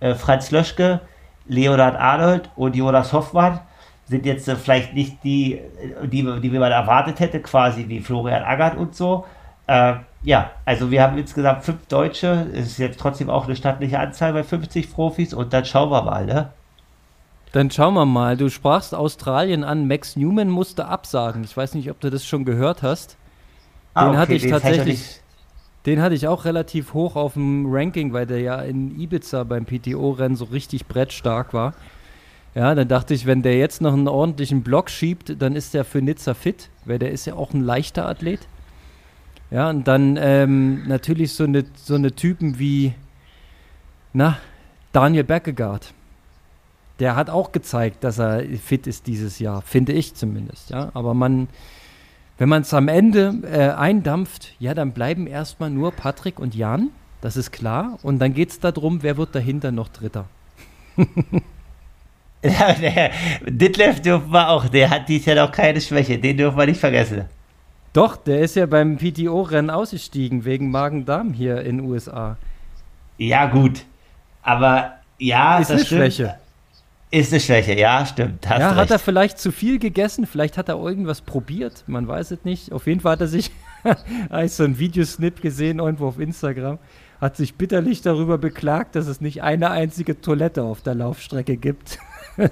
Äh, Franz Löschke, Leonard Arnold und Jonas Hoffmann sind jetzt äh, vielleicht nicht die, die, die man erwartet hätte, quasi wie Florian Agert und so. Äh, ja, also wir haben insgesamt fünf Deutsche. Es ist jetzt trotzdem auch eine stattliche Anzahl bei 50 Profis und dann schauen wir mal, ne? Dann schauen wir mal. Du sprachst Australien an. Max Newman musste absagen. Ich weiß nicht, ob du das schon gehört hast. Ah, den okay, hatte ich tatsächlich. Den hatte ich auch relativ hoch auf dem Ranking, weil der ja in Ibiza beim PTO-Rennen so richtig brettstark war. Ja, dann dachte ich, wenn der jetzt noch einen ordentlichen Block schiebt, dann ist der für Nizza fit, weil der ist ja auch ein leichter Athlet. Ja, und dann ähm, natürlich so eine, so eine Typen wie, na, Daniel Beckegaard. Der hat auch gezeigt, dass er fit ist dieses Jahr, finde ich zumindest. Ja, aber man, wenn man es am Ende äh, eindampft, ja, dann bleiben erstmal nur Patrick und Jan, das ist klar. Und dann geht es darum, wer wird dahinter noch Dritter. [LAUGHS] ja, der Ditlev dürfen wir auch, der hat dies Jahr noch keine Schwäche, den dürfen wir nicht vergessen. Doch, der ist ja beim PTO-Rennen ausgestiegen wegen Magen-Darm hier in den USA. Ja, gut. Aber ja, ist das eine stimmt. Schwäche. Ist eine Schwäche, ja, stimmt. ja, hat recht. er vielleicht zu viel gegessen? Vielleicht hat er irgendwas probiert, man weiß es nicht. Auf jeden Fall hat er sich, [LAUGHS] ich so ein Videosnip gesehen irgendwo auf Instagram, hat sich bitterlich darüber beklagt, dass es nicht eine einzige Toilette auf der Laufstrecke gibt. [LAUGHS]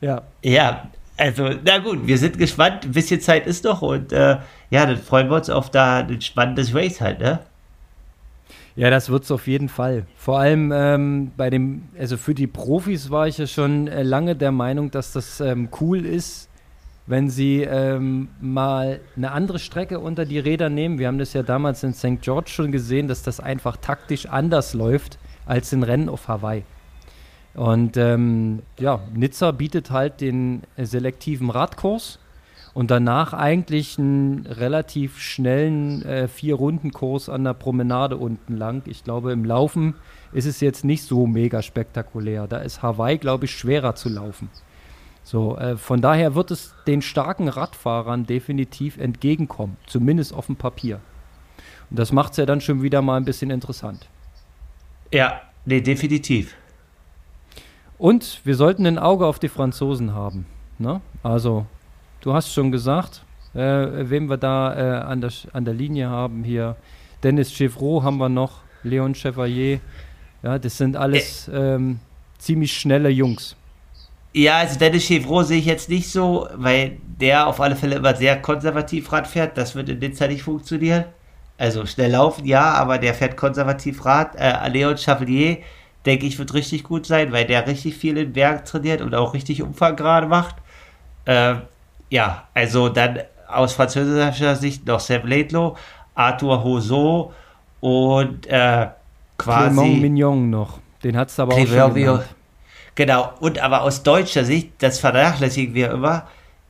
ja. Ja, also, na gut, wir sind gespannt. Ein bisschen Zeit ist noch und äh, ja, dann freuen wir uns auf da ein spannendes Race halt, ne? Ja, das wird es auf jeden Fall. Vor allem ähm, bei dem, also für die Profis war ich ja schon äh, lange der Meinung, dass das ähm, cool ist, wenn sie ähm, mal eine andere Strecke unter die Räder nehmen. Wir haben das ja damals in St. George schon gesehen, dass das einfach taktisch anders läuft als in Rennen auf Hawaii. Und ähm, ja, Nizza bietet halt den äh, selektiven Radkurs und danach eigentlich einen relativ schnellen äh, Vier-Runden-Kurs an der Promenade unten lang. Ich glaube, im Laufen ist es jetzt nicht so mega spektakulär. Da ist Hawaii, glaube ich, schwerer zu laufen. So, äh, von daher wird es den starken Radfahrern definitiv entgegenkommen, zumindest auf dem Papier. Und das macht es ja dann schon wieder mal ein bisschen interessant. Ja, nee, definitiv. Und wir sollten ein Auge auf die Franzosen haben. Ne? Also du hast schon gesagt, äh, wem wir da äh, an, der, an der Linie haben hier. Dennis Chevrolet haben wir noch, Leon Chevalier. Ja, das sind alles ähm, ziemlich schnelle Jungs. Ja, also Dennis Chevrolet sehe ich jetzt nicht so, weil der auf alle Fälle immer sehr konservativ Rad fährt. Das wird in Nizza nicht funktionieren. Also schnell laufen, ja, aber der fährt konservativ Rad. Äh, Leon Chevalier, denke ich, wird richtig gut sein, weil der richtig viel in Berg trainiert und auch richtig Umfang gerade macht. Äh, ja, also dann aus französischer Sicht noch Sam Laidlow, Arthur Hoseau und äh, quasi. Clément Mignon noch. Den hat es aber auch schon genannt. Genau, und aber aus deutscher Sicht, das vernachlässigen wir immer.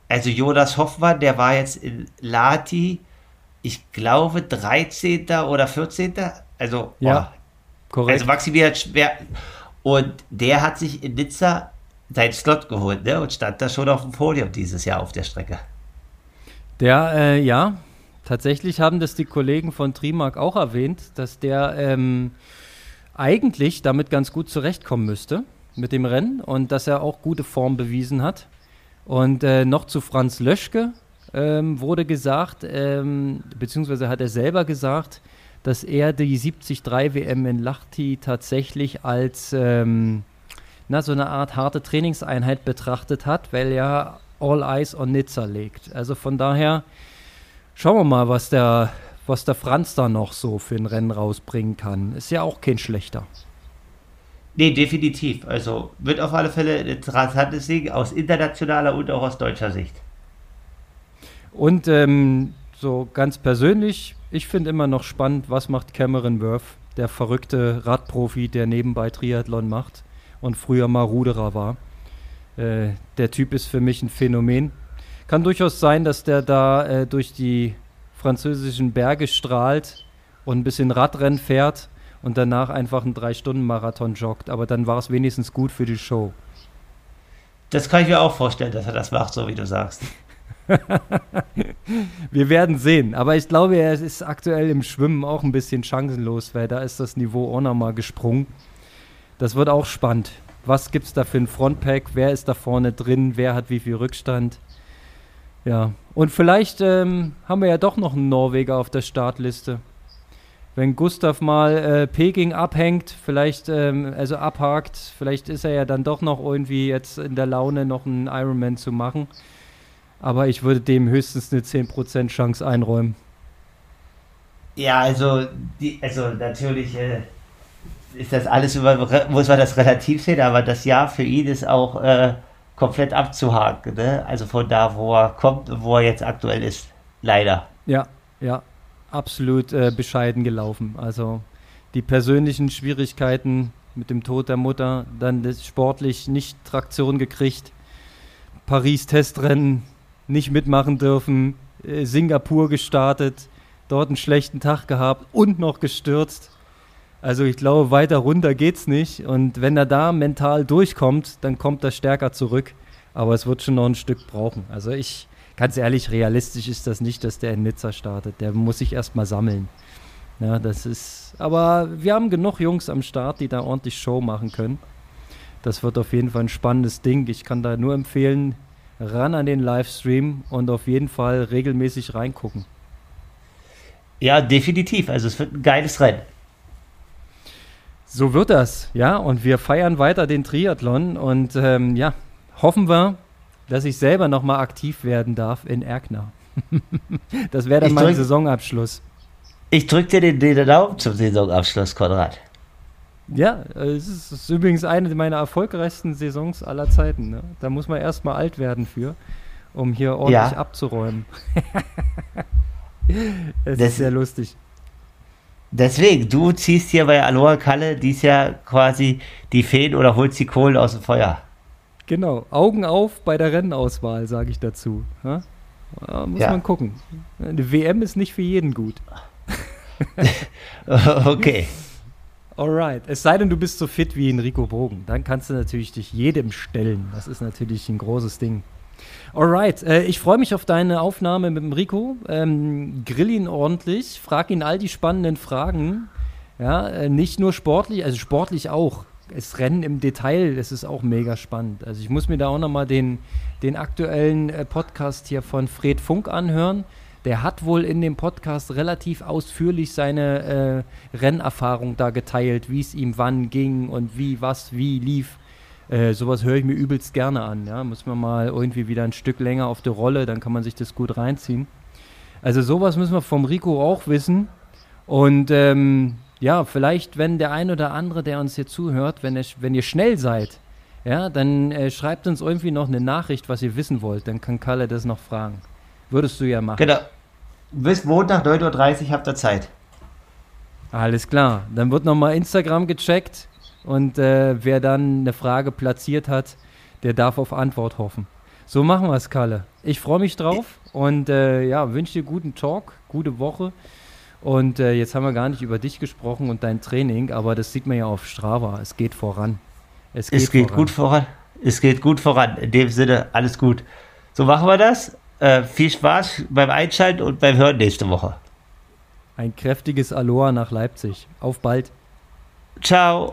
Also Jonas Hoffmann, der war jetzt in Lati, ich glaube 13. oder 14. Also, ja, oh, korrekt. Also Maximilian Schwer. Und der hat sich in Nizza seinen Slot geholt ne? und stand da schon auf dem Podium dieses Jahr auf der Strecke. Der, äh, ja, tatsächlich haben das die Kollegen von Trimark auch erwähnt, dass der ähm, eigentlich damit ganz gut zurechtkommen müsste mit dem Rennen und dass er auch gute Form bewiesen hat. Und äh, noch zu Franz Löschke ähm, wurde gesagt, ähm, beziehungsweise hat er selber gesagt, dass er die 73 WM in Lahti tatsächlich als ähm, na, so eine Art harte Trainingseinheit betrachtet hat, weil er All Eyes on Nizza legt. Also von daher schauen wir mal, was der, was der Franz da noch so für ein Rennen rausbringen kann. Ist ja auch kein schlechter. Nee, definitiv. Also wird auf alle Fälle ein interessantes Ding aus internationaler und auch aus deutscher Sicht. Und ähm, so ganz persönlich, ich finde immer noch spannend, was macht Cameron Worth, der verrückte Radprofi, der nebenbei Triathlon macht und früher mal Ruderer war. Äh, der Typ ist für mich ein Phänomen. Kann durchaus sein, dass der da äh, durch die französischen Berge strahlt und ein bisschen Radrennen fährt und danach einfach einen Drei-Stunden-Marathon joggt. Aber dann war es wenigstens gut für die Show. Das kann ich mir auch vorstellen, dass er das macht, so wie du sagst. [LAUGHS] Wir werden sehen. Aber ich glaube, er ist aktuell im Schwimmen auch ein bisschen chancenlos, weil da ist das Niveau auch nochmal gesprungen. Das wird auch spannend. Was gibt es da für ein Frontpack? Wer ist da vorne drin? Wer hat wie viel Rückstand? Ja, und vielleicht ähm, haben wir ja doch noch einen Norweger auf der Startliste. Wenn Gustav mal äh, Peking abhängt, vielleicht, ähm, also abhakt, vielleicht ist er ja dann doch noch irgendwie jetzt in der Laune, noch einen Ironman zu machen. Aber ich würde dem höchstens eine 10% Chance einräumen. Ja, also, die, also natürlich äh, ist das alles über, muss man das relativ sehen, aber das Jahr für ihn ist auch äh, komplett abzuhaken. Ne? Also von da, wo er kommt und wo er jetzt aktuell ist. Leider. Ja, ja, absolut äh, bescheiden gelaufen. Also die persönlichen Schwierigkeiten mit dem Tod der Mutter, dann das sportlich nicht Traktion gekriegt, Paris-Testrennen nicht mitmachen dürfen, äh, Singapur gestartet, dort einen schlechten Tag gehabt und noch gestürzt. Also ich glaube, weiter runter geht's nicht. Und wenn er da mental durchkommt, dann kommt er stärker zurück. Aber es wird schon noch ein Stück brauchen. Also ich, ganz ehrlich, realistisch ist das nicht, dass der in Nizza startet. Der muss sich erstmal sammeln. Ja, das ist. Aber wir haben genug Jungs am Start, die da ordentlich Show machen können. Das wird auf jeden Fall ein spannendes Ding. Ich kann da nur empfehlen, ran an den Livestream und auf jeden Fall regelmäßig reingucken. Ja, definitiv. Also es wird ein geiles Rennen. So wird das, ja. Und wir feiern weiter den Triathlon und ähm, ja, hoffen wir, dass ich selber nochmal aktiv werden darf in Erkner. [LAUGHS] das wäre dann ich mein drück, Saisonabschluss. Ich drücke dir den, den Daumen zum Saisonabschluss, Konrad. Ja, es ist, es ist, übrigens eine meiner erfolgreichsten Saisons aller Zeiten. Ne? Da muss man erstmal alt werden für, um hier ordentlich ja. abzuräumen. [LAUGHS] es das ist sehr lustig. Deswegen, du ziehst hier bei Aloha Kalle dies Jahr quasi die Feen oder holst die Kohlen aus dem Feuer. Genau, Augen auf bei der Rennauswahl, sage ich dazu. Ja? Muss ja. man gucken. Eine WM ist nicht für jeden gut. [LAUGHS] okay. Alright. Es sei denn, du bist so fit wie Enrico Bogen. Dann kannst du natürlich dich jedem stellen. Das ist natürlich ein großes Ding. Alright, äh, ich freue mich auf deine Aufnahme mit dem Rico. Ähm, grill ihn ordentlich, frag ihn all die spannenden Fragen. Ja, äh, nicht nur sportlich, also sportlich auch. Das Rennen im Detail, das ist auch mega spannend. Also ich muss mir da auch nochmal den, den aktuellen äh, Podcast hier von Fred Funk anhören. Der hat wohl in dem Podcast relativ ausführlich seine äh, Rennerfahrung da geteilt, wie es ihm wann ging und wie was wie lief. Äh, sowas höre ich mir übelst gerne an. Ja? Muss man mal irgendwie wieder ein Stück länger auf der Rolle, dann kann man sich das gut reinziehen. Also sowas müssen wir vom Rico auch wissen. Und ähm, ja, vielleicht, wenn der ein oder andere, der uns hier zuhört, wenn ihr, wenn ihr schnell seid, ja, dann äh, schreibt uns irgendwie noch eine Nachricht, was ihr wissen wollt. Dann kann Kalle das noch fragen. Würdest du ja machen. Genau. Bis Montag 9.30 Uhr habt ihr Zeit. Alles klar. Dann wird nochmal Instagram gecheckt und äh, wer dann eine Frage platziert hat, der darf auf Antwort hoffen. So machen wir es, Kalle. Ich freue mich drauf und äh, ja, wünsche dir guten Talk, gute Woche. Und äh, jetzt haben wir gar nicht über dich gesprochen und dein Training, aber das sieht man ja auf Strava. Es geht voran. Es geht, es geht voran. gut voran. Es geht gut voran. In dem Sinne, alles gut. So machen wir das. Äh, viel Spaß beim Einschalten und beim Hören nächste Woche. Ein kräftiges Aloha nach Leipzig. Auf bald. Ciao.